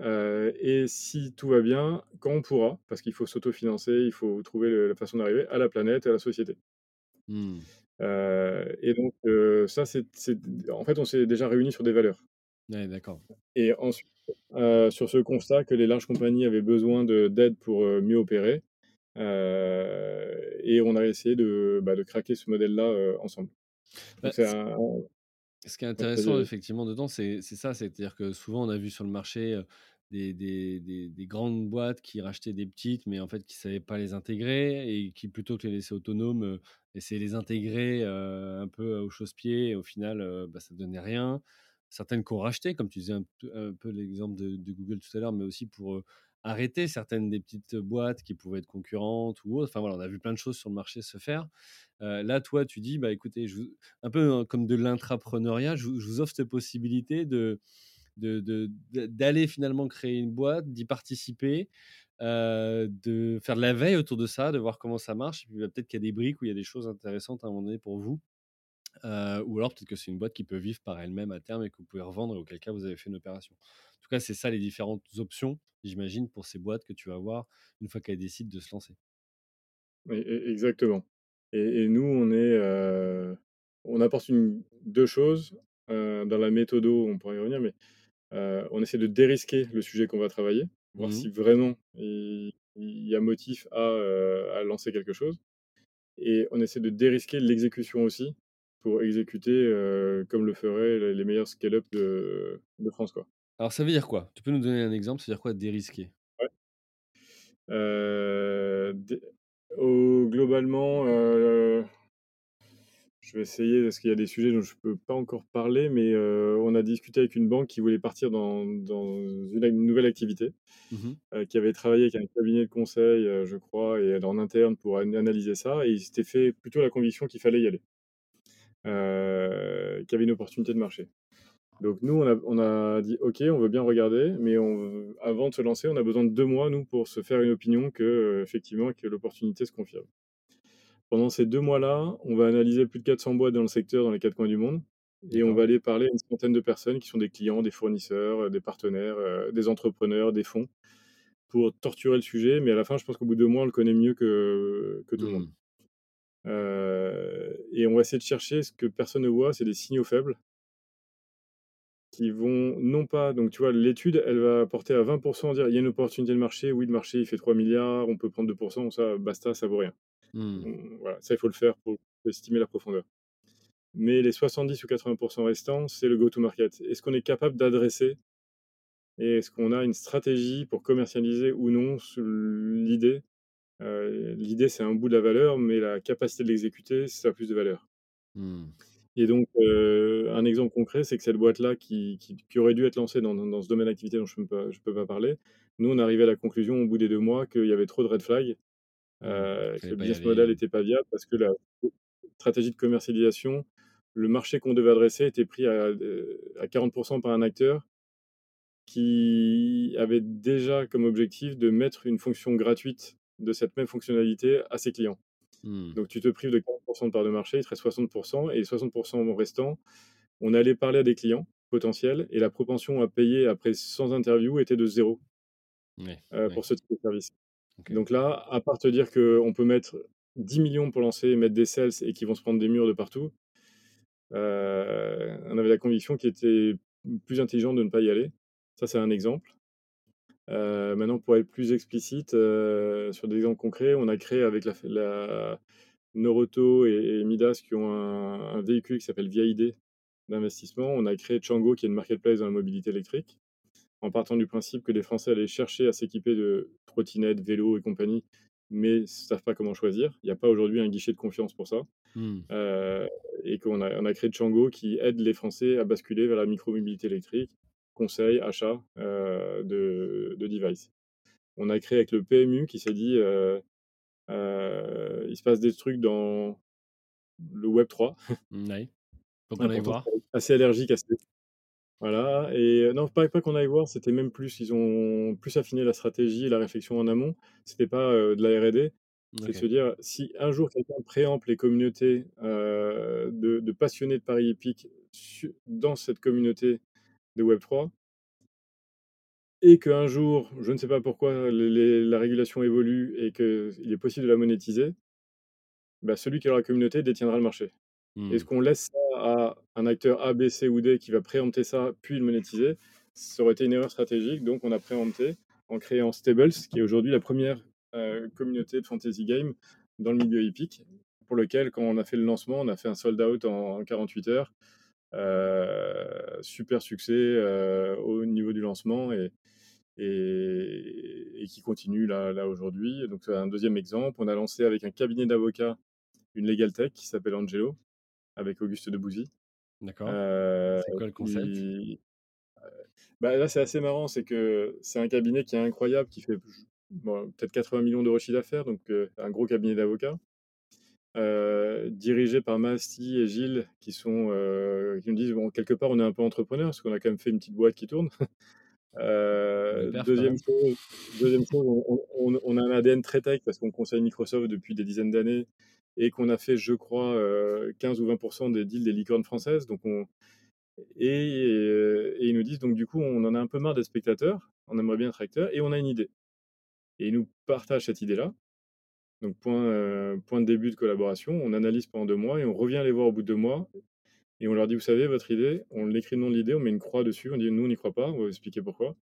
heu et si tout va bien, quand on pourra, parce qu'il faut s'autofinancer, il faut trouver le la façon d'arriver, à la planète et à la société. Mmh. Heu et donc heu, ça c'est en fait, on s'est déjà réunis sur des valeurs Ouais, d'accord. et ensuite, sur ce constat que les larges compagnies avaient besoin de d'aide pour, mieux opérer, et on a essayé de, bah, de craquer ce modèle-là, ensemble. Bah, c'est un ce qui est intéressant vas-y. effectivement dedans, c'est c'est ça, c'est-à-dire que souvent on a vu sur le marché, des des des des grandes boîtes qui rachetaient des petites, mais en fait qui savaient pas les intégrer et qui plutôt que les laisser autonomes, essayaient de les intégrer, un peu au chausse-pied et au final, bah, ça donnait rien. Certaines qui ont racheté, comme tu disais un peu un peu l'exemple de de Google tout à l'heure, mais aussi pour, arrêter certaines des petites boîtes qui pouvaient être concurrentes ou autres. Enfin voilà, on a vu plein de choses sur le marché se faire. Là, toi, tu dis: «Bah, écoutez, je vous» un peu, hein, comme de l'intrapreneuriat, je vous offre cette possibilité de d'aller finalement créer une boîte, d'y participer, de faire de la veille autour de ça, de voir comment ça marche et puis, bah, peut-être qu'il y a des briques où il y a des choses intéressantes à un moment donné pour vous. Ou alors peut-être que c'est une boîte qui peut vivre par elle-même à terme et que vous pouvez revendre et auquel cas vous avez fait une opération. En tout cas, c'est ça les différentes options, j'imagine, pour ces boîtes que tu vas avoir une fois qu'elles décident de se lancer. Oui, e exactement et et nous, on est, on apporte une 2 choses, dans la méthodo, on pourra y revenir, mais on essaie de dérisquer le sujet qu'on va travailler, voir Mmh si vraiment il il y a motif à, à lancer quelque chose et on essaie de dérisquer l'exécution aussi pour exécuter, comme le feraient les meilleurs scale-up de de France, quoi. Alors ça veut dire quoi? Tu peux nous donner un exemple? Ça veut dire quoi dérisquer? Ouais. Heu, dé au globalement, je vais essayer parce qu'il y a des sujets dont je peux pas encore parler, mais on a discuté avec une banque qui voulait partir dans dans une une nouvelle activité, Mmh qui avait travaillé avec un cabinet de conseil, je crois et en interne pour an analyser ça et ils s'étaient fait plutôt la conviction qu'il fallait y aller. Heu, qu'il y avait une opportunité de marché. Donc nous, on a on a dit: «OK, on veut bien regarder, mais on avant de se lancer, on a besoin de 2 mois, nous, pour se faire une opinion que, heu, effectivement, que l'opportunité se confirme». Pendant ces 2 mois-là, on va analyser plus de 400 boîtes dans le secteur, dans les 4 coins du monde et on va aller parler à une centaine de personnes qui sont des clients, des fournisseurs, heu, des partenaires, heu, des entrepreneurs, des fonds, pour torturer le sujet, mais à la fin, je pense qu'au bout de 2 mois, on le connaît mieux que que tout le monde. Mmh. Heu et on va essayer de chercher ce que personne ne voit, c'est des signaux faibles qui vont non pas donc tu vois, l'étude, elle va porter à 20% dire: «Il y a une opportunité de marché, oui, le marché, il fait 3 000 000 on peut prendre 2% ça, basta, ça vaut rien». Mmh. Voilà, ça, il faut le faire pour estimer la profondeur. Mais les 70 ou 80% restants, c'est le go to market. Est-ce qu'on est capable d'adresser et est-ce qu'on a une stratégie pour commercialiser ou non l'idée? Heu, l'idée, c'est un bout de la valeur, mais la capacité de l'exécuter, ça a plus de valeur. Mmh. Et donc, heu, un exemple concret, c'est que cette boîte-là qui qui qui aurait dû être lancée dans dans dans ce domaine d'activité dont je peux je peux pas parler, nous, on arrivé à la conclusion au bout des 2 mois qu'il y avait trop de red flags, heu, Qu'il que le business model aller. était pas viable parce que la stratégie de commercialisation, le marché qu'on devait adresser était pris à, heu, à 40% par un acteur qui avait déjà comme objectif de mettre une fonction gratuite de cette même fonctionnalité à ses clients. Mmh. Donc tu te prives de 40 de part de marché, il te reste 60% et les 60% restants, on allait parler à des clients potentiels et la propension à payer après 100 interviews était de 0 Ouais, heu, ouais. pour ce type de service. Donc là, à part te dire qu'on peut mettre 10 millions pour lancer et mettre des sales et qu'ils vont se prendre des murs de partout, heu, on avait la conviction qu'il était plus intelligent de ne pas y aller. Ça, c'est un exemple. Heu, maintenant pour être plus explicite, heu, sur des exemples concrets, on a créé avec la la Noroto et et Midas qui ont un un véhicule qui s'appelle VID d'investissement. On a créé Tchango qui est une marketplace dans la mobilité électrique, en partant du principe que les Français allaient chercher à s'équiper de trottinettes, vélos et compagnie, mais savent pas comment choisir. Il y a pas aujourd'hui un guichet de confiance pour ça. Mmh. Heu et qu'on a on a créé Tchango qui aide les Français à basculer vers la micromobilité électrique, conseil, achat, heu, de de device. On a créé avec le PMU qui s'est dit, heu heu, il se passe des trucs dans le web 3, Mmh, ouais. Faut qu'on aille important, voir. assez allergique à ce voilà et non, pas pas qu'on aille voir, c'était même plus ils ont plus affiné la stratégie et la réflexion en amont. C'était pas, de la R&D, c'est de se dire: «Si un jour quelqu'un préempte les communautés, de de passionnés de paris hippiques su dans cette communauté de web 3» et qu'un jour, je ne sais pas pourquoi, les la régulation évolue et qu'il est possible de la monétiser, bah, celui qui aura la communauté détiendra le marché. Est-ce Mmh. qu'on laisse ça à un acteur A, B, C ou D qui va préempter ça, puis le monétiser? Ça aurait été une erreur stratégique, donc on a préempté en créant Stables, qui est aujourd'hui la première euh, communauté de fantasy game dans le milieu hippique, pour lequel, quand on a fait le lancement, on a fait un sold out en, en 48 heures. Euh, super succès euh, au niveau du lancement et, et, et qui continue là, là aujourd'hui. Donc, c'est un deuxième exemple. On a lancé avec un cabinet d'avocats une legal tech qui s'appelle Angelo avec Auguste Debouzy. D'accord. Heu, C'est quoi le concept? qui bah, là, c'est assez marrant, c'est que c'est un cabinet qui est incroyable, qui fait bon, peut-être 80 millions d'euros de chiffre d'affaires, donc un gros cabinet d'avocats, heu, dirigé par Masti et Gilles qui sont, heu, qui nous disent: «Bon, quelque part, on est un peu entrepreneur parce qu'on a quand même fait une petite boîte qui tourne». [laughs] 2e même. chose 2e chose, on on on a un ADN très tech parce qu'on conseille Microsoft depuis des dizaines d'années et qu'on a fait, je crois, heu, 15 ou 20 des deals des licornes françaises, donc on Et, ils nous disent donc du coup, on en a un peu marre d'être spectateurs, on aimerait bien être acteurs et on a une idée. Et ils nous partagent cette idée-là. Donc point, heu, point de début de collaboration, on analyse pendant 2 mois et on revient les voir au bout de 2 mois et on leur dit: «Vous savez, votre idée», on écrit le nom de l'idée, on met une croix dessus, on dit: «Nous, on n'y croit pas, on va vous expliquer pourquoi»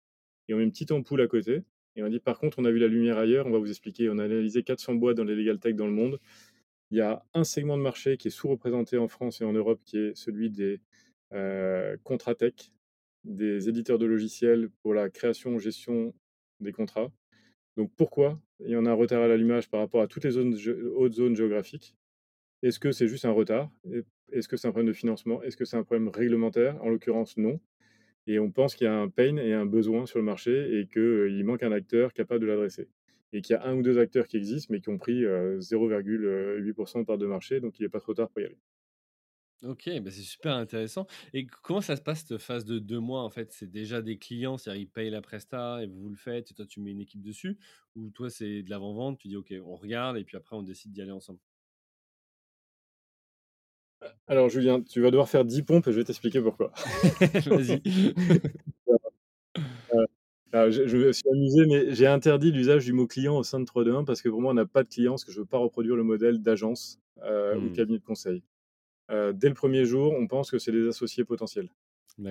et on met une petite ampoule à côté et on dit: «Par contre, on a vu la lumière ailleurs, on va vous expliquer». On a analysé 400 boîtes dans les legal tech dans le monde. Il y a un segment de marché qui est sous-représenté en France et en Europe, qui est celui des, heu, contrats tech, des éditeurs de logiciels pour la création, gestion des contrats. Donc pourquoi il y en a un retard à l'allumage par rapport à toutes les autres zones géographiques? Est-ce que c'est juste un retard? Est est-ce que c'est un problème de financement? Est-ce que c'est un problème réglementaire? En l'occurrence, non et on pense qu'il y a un pain et un besoin sur le marché et qu'il manque un acteur capable de l'adresser et qu'il y a un ou 2 acteurs qui existent, mais qui ont pris, heu, 0,8 de part de marché, donc il est pas trop tard pour y aller. OK, bah, c'est super intéressant et comment ça se passe cette phase de 2 mois, en fait? C'est déjà des clients, c'est-à-dire ils payent la presta et vous, vous le faites et toi tu mets une équipe dessus? Ou toi c'est de l'avant-vente, tu dis: «OK, on regarde» et puis après on décide d'y aller ensemble? Alors Julien, tu vas devoir faire 10 pompes et je vais t'expliquer pourquoi. [laughs] Vas-y. Heu, [laughs] alors je je me suis amusé, mais j'ai interdit l'usage du mot client au sein de 3-2-1 parce que pour moi on n'a pas de client, parce que je veux pas reproduire le modèle d'agence, heu, ou Mmh, cabinet de conseil. Heu, dès le premier jour, on pense que c'est des associés potentiels.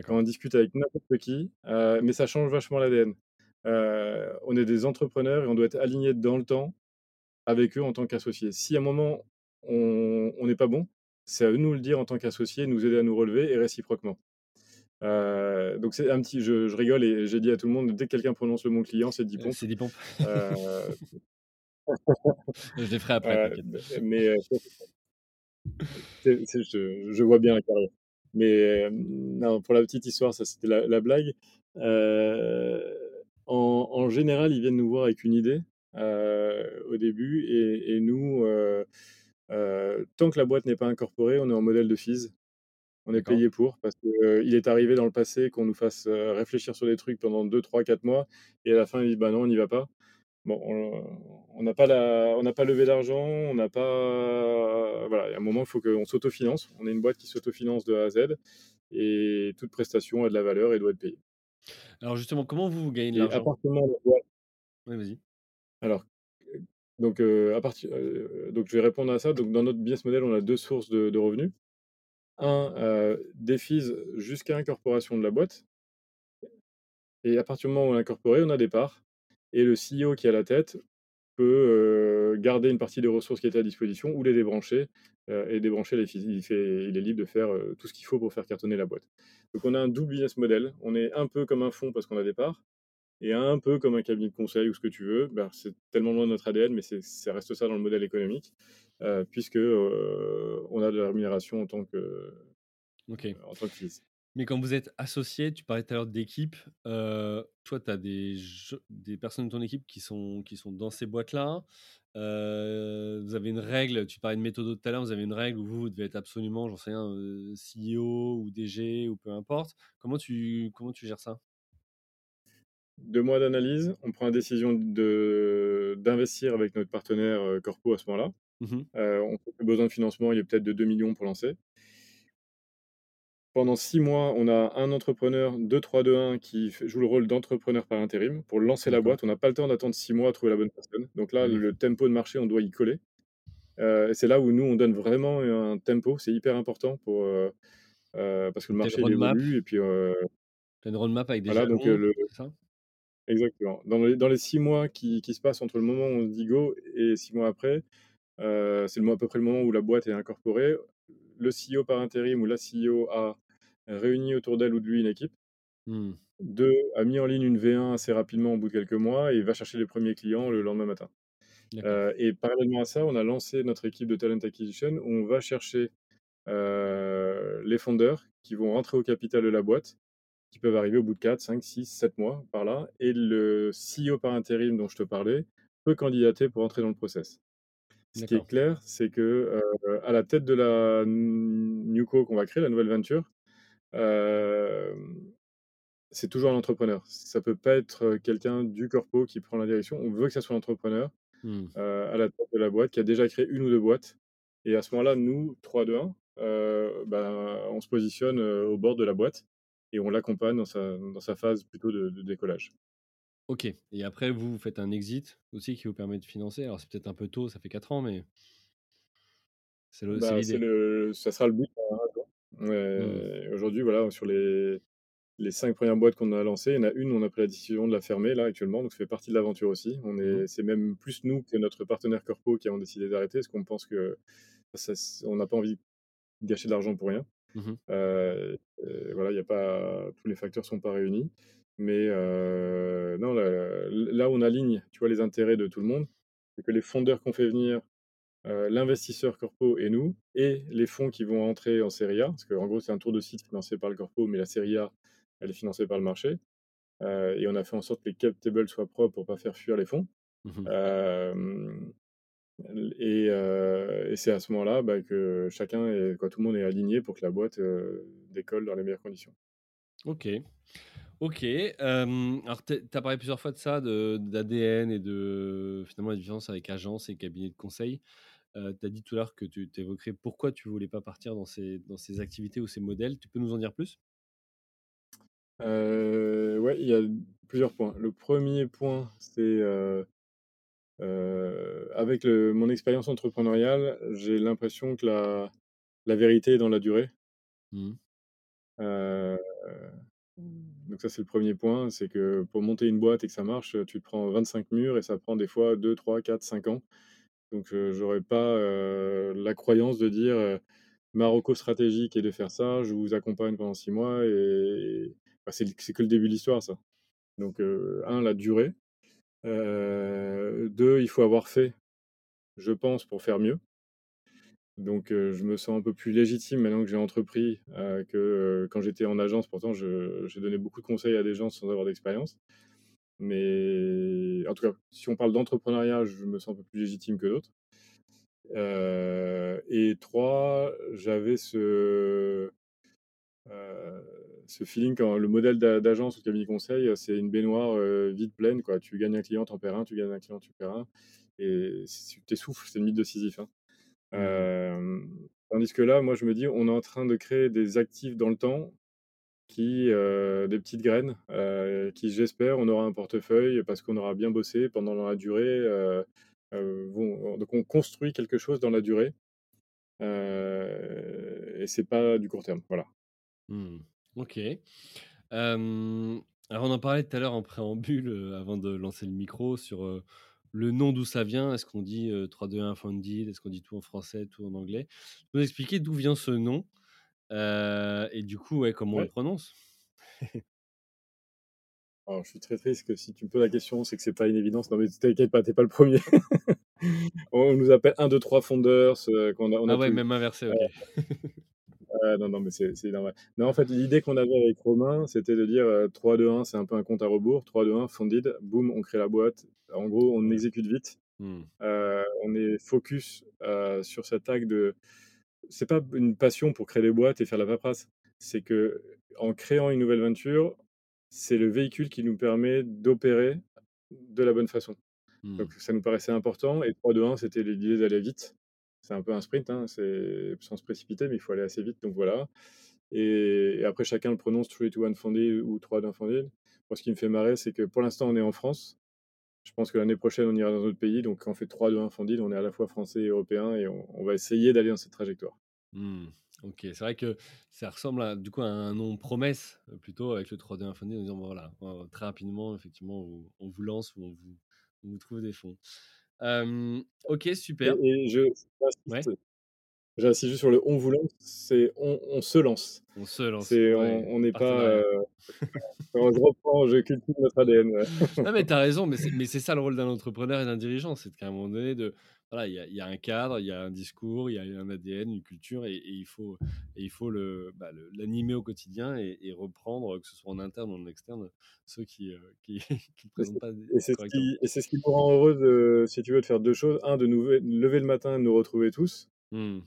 Quand on discute avec n'importe qui, heu, mais ça change vachement l'ADN. Heu, on est des entrepreneurs et on doit être aligné dans le temps avec eux en tant qu'associés. Si à un moment on n'est pas bon, c'est à eux de nous le dire en tant qu'associés, nous aider à nous relever et réciproquement. Donc c'est un petit je je rigole et j'ai dit à tout le monde: «Dès que quelqu'un prononce le mot client, c'est 10 Heu, pompes». c'est des pompes. Heu, [laughs] Je les ferai après, heu, [laughs] je je vois bien la carrière. Mais, non, pour la petite histoire, ça c'était la la blague. En en général, ils viennent nous voir avec une idée, au début et et nous, tant que la boîte n'est pas incorporée, on est en modèle de FIS. On est payé pour parce qu'il est arrivé dans le passé qu'on nous fasse, réfléchir sur des trucs pendant 2-3-4 mois et à la fin, ils disent: «Bah non, on n'y va pas». Bon, on n'a pas la on n'a pas levé d'argent, on n'a pas voilà, il y a un moment, il faut qu'on s'autofinance. On est une boîte qui s'autofinance de A à Z et toute prestation a de la valeur et doit être payée. Alors justement, comment vous, gagnez de l'argent? Oui, vas-y. alors, donc à partir heu, donc je vais répondre à ça. Donc dans notre business model, on a 2 sources de de revenus. Un, heu, des fees jusqu'à incorporation de la boîte et à partir du moment où on est incorporé, on a des parts et le CEO qui à la tête peut, garder une partie des ressources qui étaient à disposition ou les débrancher, et débrancher les. Il fait il est libre de faire, tout ce qu'il faut pour faire cartonner la boîte. Donc on a un double business model. On est un peu comme un fonds parce qu'on a des parts et un peu comme un cabinet de conseil ou ce que tu veux. Bah, c'est tellement loin de notre ADN, mais ça reste ça dans le modèle économique, puisque, on a de la rémunération en tant que OK. en tant que fees. Mais quand vous êtes associés, tu parlais tout à l'heure d'équipe, toi, tu as des personnes de ton équipe qui sont qui sont dans ces boîtes-là. Heu, vous avez une règle, tu parlais de méthodo tout à l'heure, vous avez une règle où vous, vous devez être absolument, j'en sais rien, CEO ou DG ou peu importe. Comment tu comment tu gères ça? 2 mois d'analyse, on prend la décision d'investir avec notre partenaire, corpo à ce moment-là. Mmh on le besoin de financement, il est peut-être de 2 millions pour lancer. Pendant 6 mois, on a un entrepreneur 2-3-2-1 qui joue le rôle d'entrepreneur par intérim pour lancer la boîte. On n'a pas le temps d'attendre 6 mois à trouver la bonne personne. Donc là, oui. le tempo de marché, on doit y coller. Et c'est là où nous, on donne vraiment un tempo. C'est hyper important pour, heu heu, parce que le marché, évolue et puis, as une roadmap avec des voilà donc, le ça? exactement. Dans les dans les 6 mois qui qui se passent entre le moment où on se dit go et 6 mois après, c'est à peu près le moment où la boîte est incorporée. Le CEO par intérim ou la CEO a réuni autour d'elle ou de lui une équipe. Mmh. 2 a mis en ligne une V1 assez rapidement au bout de quelques mois et va chercher les premiers clients le lendemain matin. Heu et parallèlement à ça, on a lancé notre équipe de talent acquisition où on va chercher, heu, les fondeurs qui vont rentrer au capital de la boîte, qui peuvent arriver au bout de 4-5-6-7 mois par là et le CEO par intérim dont je te parlais peut candidater pour entrer dans le process. Ce qui est clair, c'est que, heu, à la tête de la NewCo qu'on va créer, la nouvelle venture, c'est toujours un entrepreneur. Ça peut pas être, quelqu'un du corpo qui prend la direction. On veut que ça soit l'entrepreneur, mmh, à la tête de la boîte, qui a déjà créé une ou 2 boîtes et à ce moment-là, nous, 3-2-1, heu, ben, on se positionne, au bord de la boîte et on l'accompagne dans sa dans sa phase plutôt de de décollage. OK et après vous, vous faites un exit aussi qui vous permet de financer? Alors c'est peut-être un peu tôt, ça fait 4 ans, mais c'est Bah, ça sera le but jour. Mmh. Heu, aujourd'hui, voilà, sur les les 5 premières boîtes qu'on a lancées, il y en a une, on a pris la décision de la fermer là actuellement, donc ça fait partie de l'aventure aussi. On Mmh est c'est même plus nous que notre partenaire corpo qui avons décidé d'arrêter, parce qu'on pense que ça on n'a pas envie de gâcher de l'argent pour rien. Mmh Heu, heu, voilà, il y a pas tous les facteurs sont pas réunis. Mais, non, là on aligne, tu vois, les intérêts de tout le monde, c'est que les fondeurs qu'on fait venir, heu, l'investisseur corpo et nous et les fonds qui vont entrer en série A, parce qu'en gros, c'est un tour de site financé par le corpo, mais la série A, elle est financée par le marché. Heu et on a fait en sorte que les cap tables soient propres pour pas faire fuir les fonds. Mmh Hem et c'est à ce moment-là, bah, que chacun est quoi, tout le monde est aligné pour que la boîte, décolle dans les meilleures conditions. OK. OK, alors tu as parlé plusieurs fois de ça, d'ADN et de finalement la différence avec agence et cabinet de conseil. Heu, tu as dit tout à l'heure que tu tu évoquerais pourquoi tu voulais pas partir dans ces dans ces activités ou ces modèles. Tu peux nous en dire plus? Heu, ouais, il y a plusieurs points. Le premier point, c'est, heu heu, avec le mon expérience entrepreneuriale, j'ai l'impression que la la vérité est dans la durée. Mmh Heu, donc ça, c'est le premier point, c'est que pour monter une boîte et que ça marche, tu te prends 25 murs et ça prend des fois 2-3-4-5 ans. Donc heu, j'aurais pas, la croyance de dire, heu: «Ma reco stratégique est de faire ça, je vous accompagne pendant 6 mois» et bah, c'est que le début de l'histoire ça. Donc 1 la durée, heu, 2 il faut avoir fait, je pense, pour faire mieux. Donc, je me sens un peu plus légitime maintenant que j'ai entrepris, que, quand j'étais en agence. Pourtant, j'ai donné beaucoup de conseils à des gens sans avoir d'expérience. Mais en tout cas, si on parle d'entrepreneuriat, je me sens un peu plus légitime que d'autres. Et 3, j'avais ce, ce feeling quand le modèle d'a d'agence ou de cabinet conseil, c'est une baignoire, heu, vite pleine, quoi. Tu gagnes un client, tu en perds un, tu gagnes un client, tu perds un et tu t'essouffles, c'est le mythe de Sisyphe, hein. Mmh tandis que là, moi, je me dis: «On est en train de créer des actifs dans le temps qui, heu, des petites graines, heu, qui j'espère, on aura un portefeuille parce qu'on aura bien bossé pendant la durée, heu, vont donc on construit quelque chose dans la durée, et c'est pas du court terme, voilà. Mmh. OK. Alors on en parlait tout à l'heure en préambule, avant de lancer le micro sur, le nom d'où ça vient. Est-ce qu'on dit, heu, 3-2-1 Founded? Est-ce qu'on dit tout en français, tout en anglais? Nous expliquer d'où vient ce nom? Heu et du coup, ouais, comment on le Ouais. prononce? Alors [laughs] je suis très triste que si tu me poses la question, c'est que c'est pas une évidence. Non mais t'inquiète pas, tu es pas le 1er. [laughs] On nous appelle 1-2-3 Founders, heu, qu'on a on Ah a ouais, tout même inversé, OK. ouais, non, non, mais c'est normal. Non, en fait, l'idée qu'on avait avec Romain, c'était de dire, heu, 3-2-1, c'est un peu un compte à rebours. 3-2-1 Founded, boum, on crée la boîte. En gros, on Ouais. exécute vite. Mmh. Heu, on est focus, sur cet acte de c'est pas une passion pour créer des boîtes et faire la paperasse. C'est qu'en créant une nouvelle venture, c'est le véhicule qui nous permet d'opérer de la bonne façon. Mmh. Donc ça nous paraissait important et 3-2-1, c'était l'idée d'aller vite. C'est un peu un sprint, hein, c'est sans se précipiter, mais il faut aller assez vite, donc voilà et et après chacun le prononce 3-2-1 Founded ou 3-2-1 Founded. Moi, ce qui me fait marrer, c'est que pour l'instant, on est en France. Je pense que l'année prochaine, on ira dans d'autres pays, donc quand on fait 3-2-1 Founded, on est à la fois français et européen et on on va essayer d'aller dans cette trajectoire. Mmh. OK. C'est vrai que ça ressemble à du coup à un nom promesse, heu, plutôt avec le 3-2-1 Founded en disant: «Bon voilà, très rapidement effectivement on on vous lance ou on vous on vous trouve des fonds». Hem, OK Et super. et je Ouais? J'insiste juste sur le «on vous lance», c'est on on se lance. On se lance, C'est ouais, on n'est pas, alors je reprends, je cultive notre ADN, ouais. [laughs] Non, mais tu as raison, mais c'est ça le rôle d'un entrepreneur et d'un dirigeant, c'est qu'à un moment donné de voilà, il y a il y a un cadre, il y a un discours, il y a un ADN, une culture et et il faut et il faut le bah, l'animer au quotidien et et reprendre, que ce soit en interne ou en externe, ceux qui, heu, qui [laughs] qui Et présentent pas des et c'est ce qui et c'est ce qui nous rend heureux de si tu veux, de faire 2 choses. 1 de nous lever le matin, de nous retrouver tous, Mmh.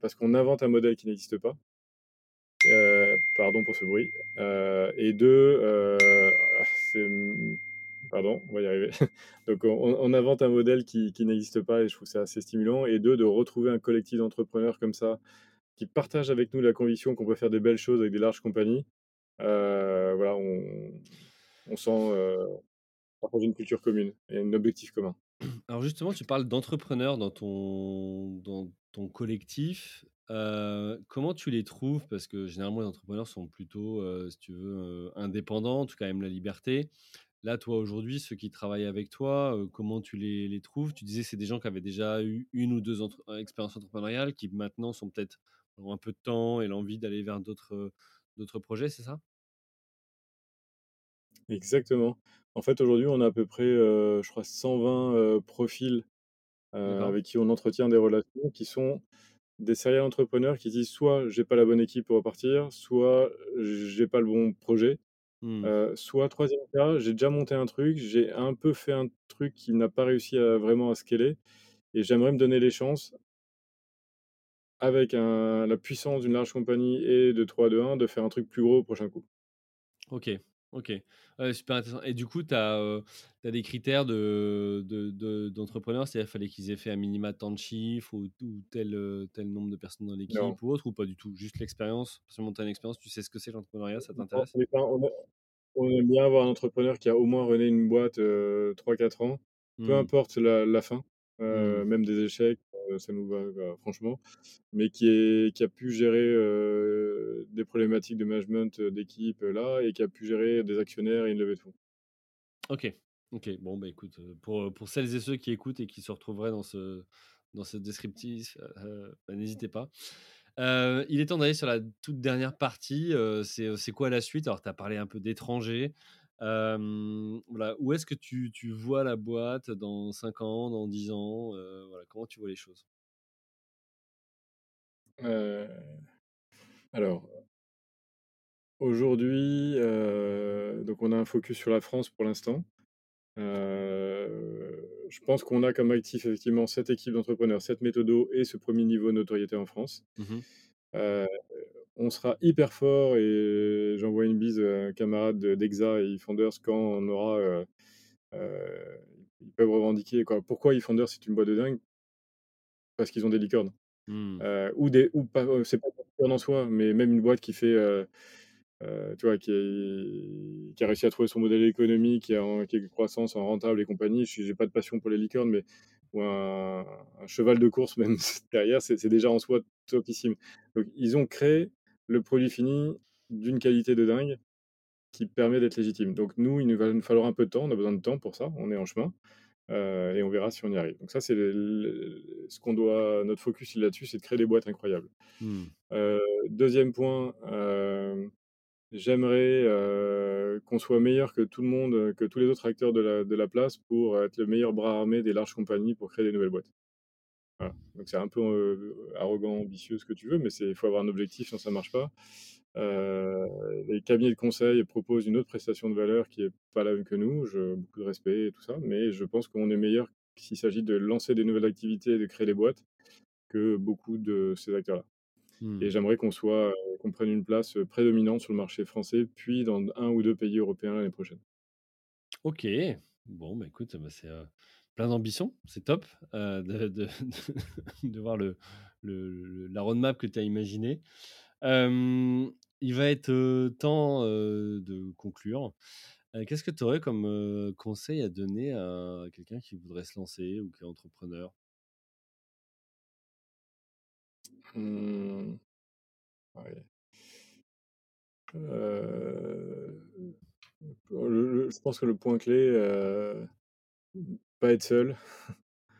parce qu'on invente un modèle qui n'existe pas. Pardon pour ce bruit, et 2, heu, c'est, mmh pardon, on va y arriver. [laughs] Donc on invente un modèle qui n'existe pas et je trouve ça assez stimulant et 2 de retrouver un collectif d'entrepreneurs comme ça, qui partagent avec nous la conviction qu'on peut faire des belles choses avec des larges compagnies. Voilà, on on sent, une culture commune et un objectif commun. Alors justement, tu parles d'entrepreneurs dans ton dans ton collectif. Heu, comment tu les trouves? Parce que généralement les entrepreneurs sont plutôt, heu, si tu veux, heu, indépendants, en tout cas aiment la liberté. Là, toi, aujourd'hui, ceux qui travaillent avec toi, comment tu les les trouves? Tu disais, c'est des gens qui avaient déjà eu 1 ou 2 entre expériences entrepreneuriales, qui maintenant sont peut-être ont un peu de temps et l'envie d'aller vers d'autres projets, c'est ça? Exactement. En fait, aujourd'hui, on a à peu près, heu, je crois 120, heu, profils, heu, D'accord. avec qui on entretient des relations, qui sont des serial entrepreneurs qui disent soit: «J'ai pas la bonne équipe pour repartir», soit: «J'ai pas le bon projet», Mmh. heu, soit 3e cas: «J'ai déjà monté un truc, j'ai un peu fait un truc qui n'a pas réussi à vraiment à scaler et j'aimerais me donner les chances» avec un la puissance d'une large compagnie et de 3-2-1, de faire un truc plus gros au prochain coup. OK, OK. Ouais, super intéressant et du coup, tu as, heu, tu as des critères de de de d'entrepreneurs? C'est-à-dire, il fallait qu'ils aient fait à minima tant de chiffres ou ou tel, tel nombre de personnes dans Non. l'équipe ou autre ou pas du tout? Juste l'expérience? Seulement tu as une expérience, tu sais ce que c'est l'entrepreneuriat, ça On t'intéresse? pas on a on aime bien avoir un entrepreneur qui a au moins runné une boîte, heu, 3-4 ans, peu Mmh. importe la la fin, Mmh. même des échecs, ça nous va franchement, mais qui a pu gérer, heu, des problématiques de management, heu, d'équipe, là et qui a pu gérer des actionnaires et une levée de fonds. OK, OK. Bon, bah, écoute, pour, pour celles et ceux qui écoutent et qui se retrouveraient dans ce dans ce descriptif, bah, n'hésitez pas. Il est temps d'aller sur la toute dernière partie, c'est quoi la suite? Alors, tu as parlé un peu d'étrangers, voilà, où est-ce que tu tu vois la boîte dans 5 ans, dans 10 ans? Voilà, comment tu vois les choses? Euh, alors, aujourd'hui, donc on a un focus sur la France pour l'instant. Je pense qu'on a comme actif effectivement cette équipe d'entrepreneurs, cette méthodo et ce premier niveau de notoriété en France. Mmh on sera hyper fort et j'envoie une bise à un camarade de- d'Exa et eFounders quand on aura. euh, euh, ils peuvent revendiquer. Quoi. Pourquoi eFounders c'est une boîte de dingue? Parce qu'ils ont des licornes. Mmh. Euh, ou des, ou pas, c'est pas une licorne en soi, mais même une boîte qui fait. tu vois, qui, est- qui a réussi à trouver son modèle économique, qui, est en, qui est en croissance, en rentable et compagnie. Je n'ai pas de passion pour les licornes, mais ou un, un cheval de course, [laughs] même derrière, c'est c'est déjà en soi topissime. Donc, ils ont créé le produit fini d'une qualité de dingue qui permet d'être légitime. Donc, nous, il va nous falloir un peu de temps, on a besoin de temps pour ça, on est en chemin. euh, et on verra si on y arrive. Donc ça, c'est ce qu'on doit, notre focus là-dessus, c'est de créer des boîtes incroyables. Mmh. Euh, deuxième point, euh, J'aimerais qu'on soit meilleur que tout le monde, que tous les autres acteurs de la, de la place pour être le meilleur bras armé des larges compagnies pour créer des nouvelles boîtes. Voilà. Donc c'est un peu euh, arrogant, ambitieux, ce que tu veux, mais il faut avoir un objectif, sinon ça ne marche pas. Euh, les cabinets de conseil proposent une autre prestation de valeur qui n'est pas la même que nous. Je, beaucoup de respect et tout ça, mais je pense qu'on est meilleur s'il s'agit de lancer des nouvelles activités et de créer des boîtes que beaucoup de ces acteurs-là. Mmh. Et j'aimerais qu'on soit, euh, qu'on prenne une place prédominante sur le marché français, puis dans un ou deux pays européens l'année prochaine. Ok, bon, bah écoute, bah, c'est euh, plein d'ambition, c'est top euh, de, [laughs] voir le, la roadmap que tu as imaginée. Il va être temps de conclure. Euh, Qu'est-ce que tu aurais comme conseil à donner à quelqu'un qui voudrait se lancer ou qui est entrepreneur? Ouais. Euh, je pense que le point clé, pas être seul,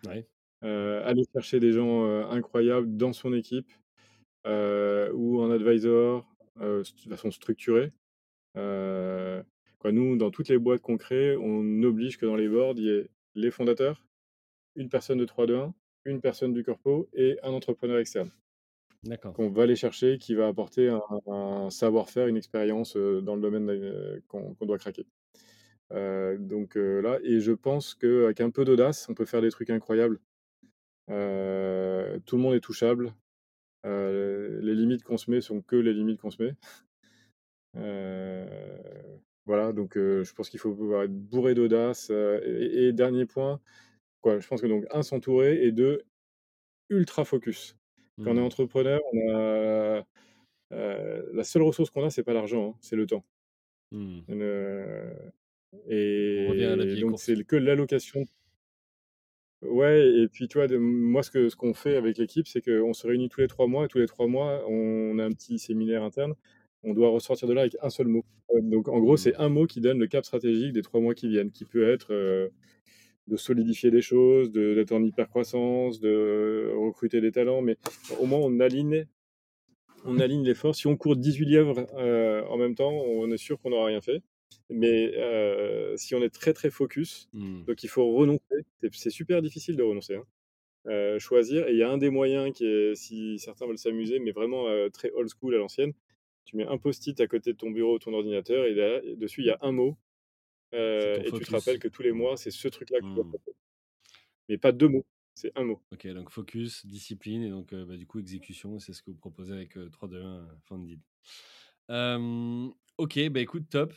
Ouais, aller chercher des gens incroyables dans son équipe ou en advisor de façon structurée. Quoi, nous, dans toutes les boîtes qu'on crée, on oblige que dans les boards, il y ait les fondateurs, une personne de 3-2-1, une personne du corpo et un entrepreneur externe d'accord. qu'on va aller chercher, qui va apporter un, un savoir-faire, une expérience dans le domaine qu'on qu'on doit craquer. Euh, donc euh, là, et je pense qu'avec un peu d'audace, on peut faire des trucs incroyables. Euh, tout le monde est touchable. Les limites qu'on se met sont que les limites qu'on se met. Voilà, donc je pense qu'il faut pouvoir être bourré d'audace. et, et dernier point, quoi, je pense que donc un s'entourer et deux ultra focus. Quand on est Hmm. entrepreneur, on a euh, la seule ressource qu'on a, c'est pas l'argent, hein, c'est le temps. Euh, Et donc c'est que l'allocation. Ouais, et puis tu vois, de- moi ce que ce qu'on fait avec l'équipe, c'est qu'on se réunit tous les trois mois, et tous les trois mois, on a un petit séminaire interne. On doit ressortir de là avec un seul mot. Donc en gros, c'est un mot qui donne le cap stratégique des trois mois qui viennent, qui peut être euh, de solidifier des choses, de- d'être en hyper-croissance, de recruter des talents, mais au moins on aligne, on aligne l'effort. Si on court 18 lièvres euh, en même temps, on est sûr qu'on n'aura rien fait. Mais euh, si on est très très focus, Hmm. donc il faut renoncer. C'est- super difficile de renoncer. hein. Euh, choisir. Et il y a un des moyens qui est, si certains veulent s'amuser, mais vraiment euh, très old school à l'ancienne, tu mets un post-it à côté de ton bureau, ton ordinateur, et et dessus il y a un mot. et tu te rappelles que tous les mois, c'est ce truc-là que tu dois faire. Mais pas deux mots, c'est un mot. Ok, donc focus, discipline et donc bah, du coup exécution, c'est ce que vous proposez avec euh, 3-2-1 euh, Funded. Ok, bah écoute, top.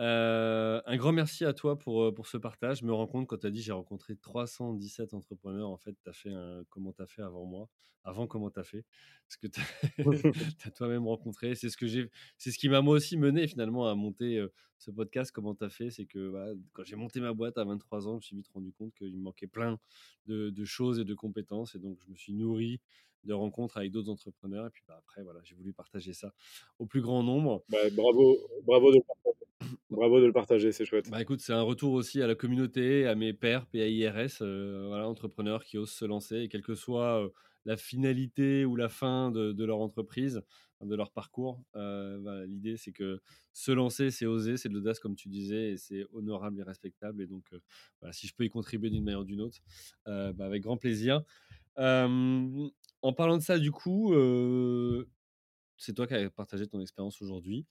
Euh, un grand merci à toi pour, pour ce partage. Je me rends compte quand tu as dit j'ai rencontré 317 entrepreneurs, en fait, tu as fait un comment tu as fait avant moi, avant comment tu as fait, parce que tu as, [laughs] [laughs] toi-même rencontré. C'est ce, que j'ai, c'est ce qui m'a moi aussi mené finalement à monter euh, ce podcast, comment tu as fait? C'est que voilà, quand j'ai monté ma boîte à 23 ans, je me suis vite rendu compte qu'il me manquait plein de, de choses et de compétences, et donc je me suis nourri de rencontres avec d'autres entrepreneurs. Et puis bah, après, voilà, j'ai voulu partager ça au plus grand nombre. Bah, bravo, bravo de le [coughs] partager. Bravo de le partager, c'est chouette. Bah écoute, c'est un retour aussi à la communauté, à mes pairs PAIRS, euh, voilà, entrepreneurs qui osent se lancer, et quelle que soit euh, la finalité ou la fin de, de leur entreprise, de leur parcours. euh, voilà, L'idée, c'est que se lancer, c'est oser, c'est de l'audace, comme tu disais, et c'est honorable et respectable. Et donc, euh, voilà, si je peux y contribuer d'une manière ou d'une autre, bah, avec grand plaisir. Euh, en parlant de ça, du coup, euh, c'est toi qui as partagé ton expérience aujourd'hui.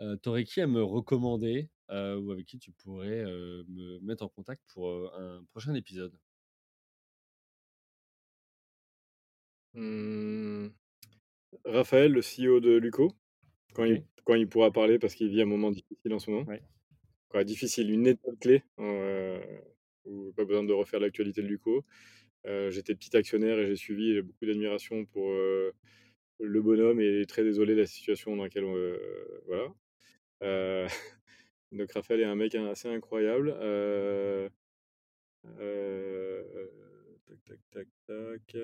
Euh, T'aurais qui à me recommander euh, ou avec qui tu pourrais me mettre en contact pour un prochain épisode? Mmh, Raphaël, le CEO de Luco, quand, il, Ok. quand il pourra parler parce qu'il vit un moment difficile en ce moment. Ouais. Quoi, difficile, une étape clé, où pas besoin de refaire l'actualité de Luco. Euh, J'étais petit actionnaire et j'ai suivi, j'ai beaucoup d'admiration pour euh, le bonhomme et très désolé de la situation dans laquelle euh, voilà. [laughs] Donc Raphaël est un mec assez incroyable. Tac tac tac tac.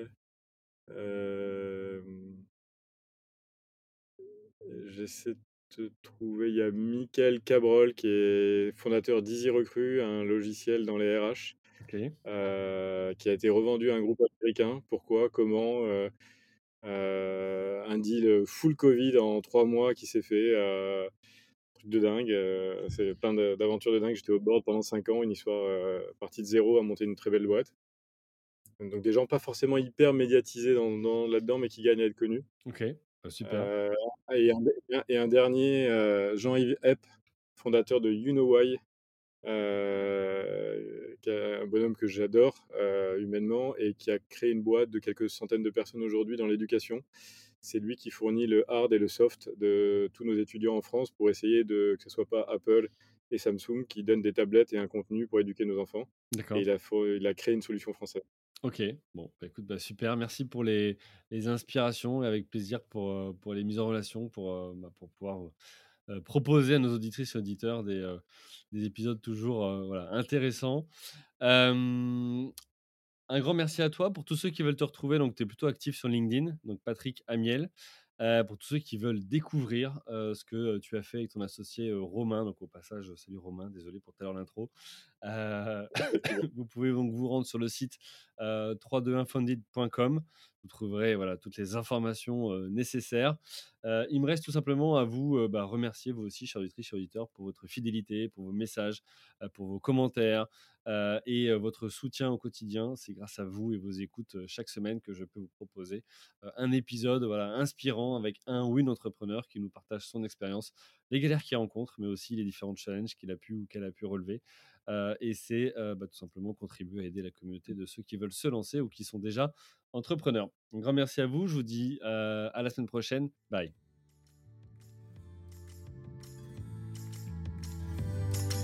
J'essaie de te trouver. Il y a Michael Cabrol qui est fondateur d'Easy Recruit, un logiciel dans les RH, Euh, qui a été revendu à un groupe américain. Pourquoi? Comment? Euh, euh, Un deal full Covid en trois mois qui s'est fait. truc de dingue. c'est plein d'aventures de dingue. J'étais au board pendant cinq ans, une histoire partie de zéro à monter une très belle boîte. Donc des gens pas forcément hyper médiatisés dans, dans- là-dedans, mais qui gagnent à être connus. Ok. Bah, super. Euh, et, un, et un dernier, euh, Jean-Yves Epp, fondateur de You Know Why, euh, qui est un bonhomme que j'adore euh, humainement et qui a créé une boîte de quelques centaines de personnes aujourd'hui dans l'éducation. C'est lui qui fournit le hard et le soft de tous nos étudiants en France pour essayer de que ce soit pas Apple et Samsung qui donnent des tablettes et un contenu pour éduquer nos enfants. D'accord. Il a, il a créé une solution française. Ok, bon, bah, écoute, bah, super. Merci pour les, les inspirations et avec plaisir pour, euh, pour les mises en relation, pour, bah, pour pouvoir euh, proposer à nos auditrices et auditeurs des, euh, des épisodes toujours euh, intéressants. Un grand merci à toi. Pour tous ceux qui veulent te retrouver, donc tu es plutôt actif sur LinkedIn, donc Patrick Amiel. Euh, pour tous ceux qui veulent découvrir euh, ce que tu as fait avec ton associé euh, Romain, donc au passage, salut Romain, désolé pour tout à l'heure l'intro. [laughs] [laughs] Vous pouvez donc vous rendre sur le site euh, 321funded.com. Vous trouverez voilà, toutes les informations nécessaires. Il me reste tout simplement à vous bah, remercier, vous aussi, chers auditrices, chers auditeurs, pour votre fidélité, pour vos messages, pour vos commentaires et votre soutien au quotidien. C'est grâce à vous et vos écoutes chaque semaine que je peux vous proposer un épisode voilà, inspirant avec un ou une entrepreneur qui nous partage son expérience, les galères qu'il rencontre, mais aussi les différents challenges qu'il a pu ou qu'elle a pu relever. Et c'est bah, tout simplement contribuer à aider la communauté de ceux qui veulent se lancer ou qui sont déjà entrepreneurs. Un grand merci à vous. Je vous dis à la semaine prochaine. Bye.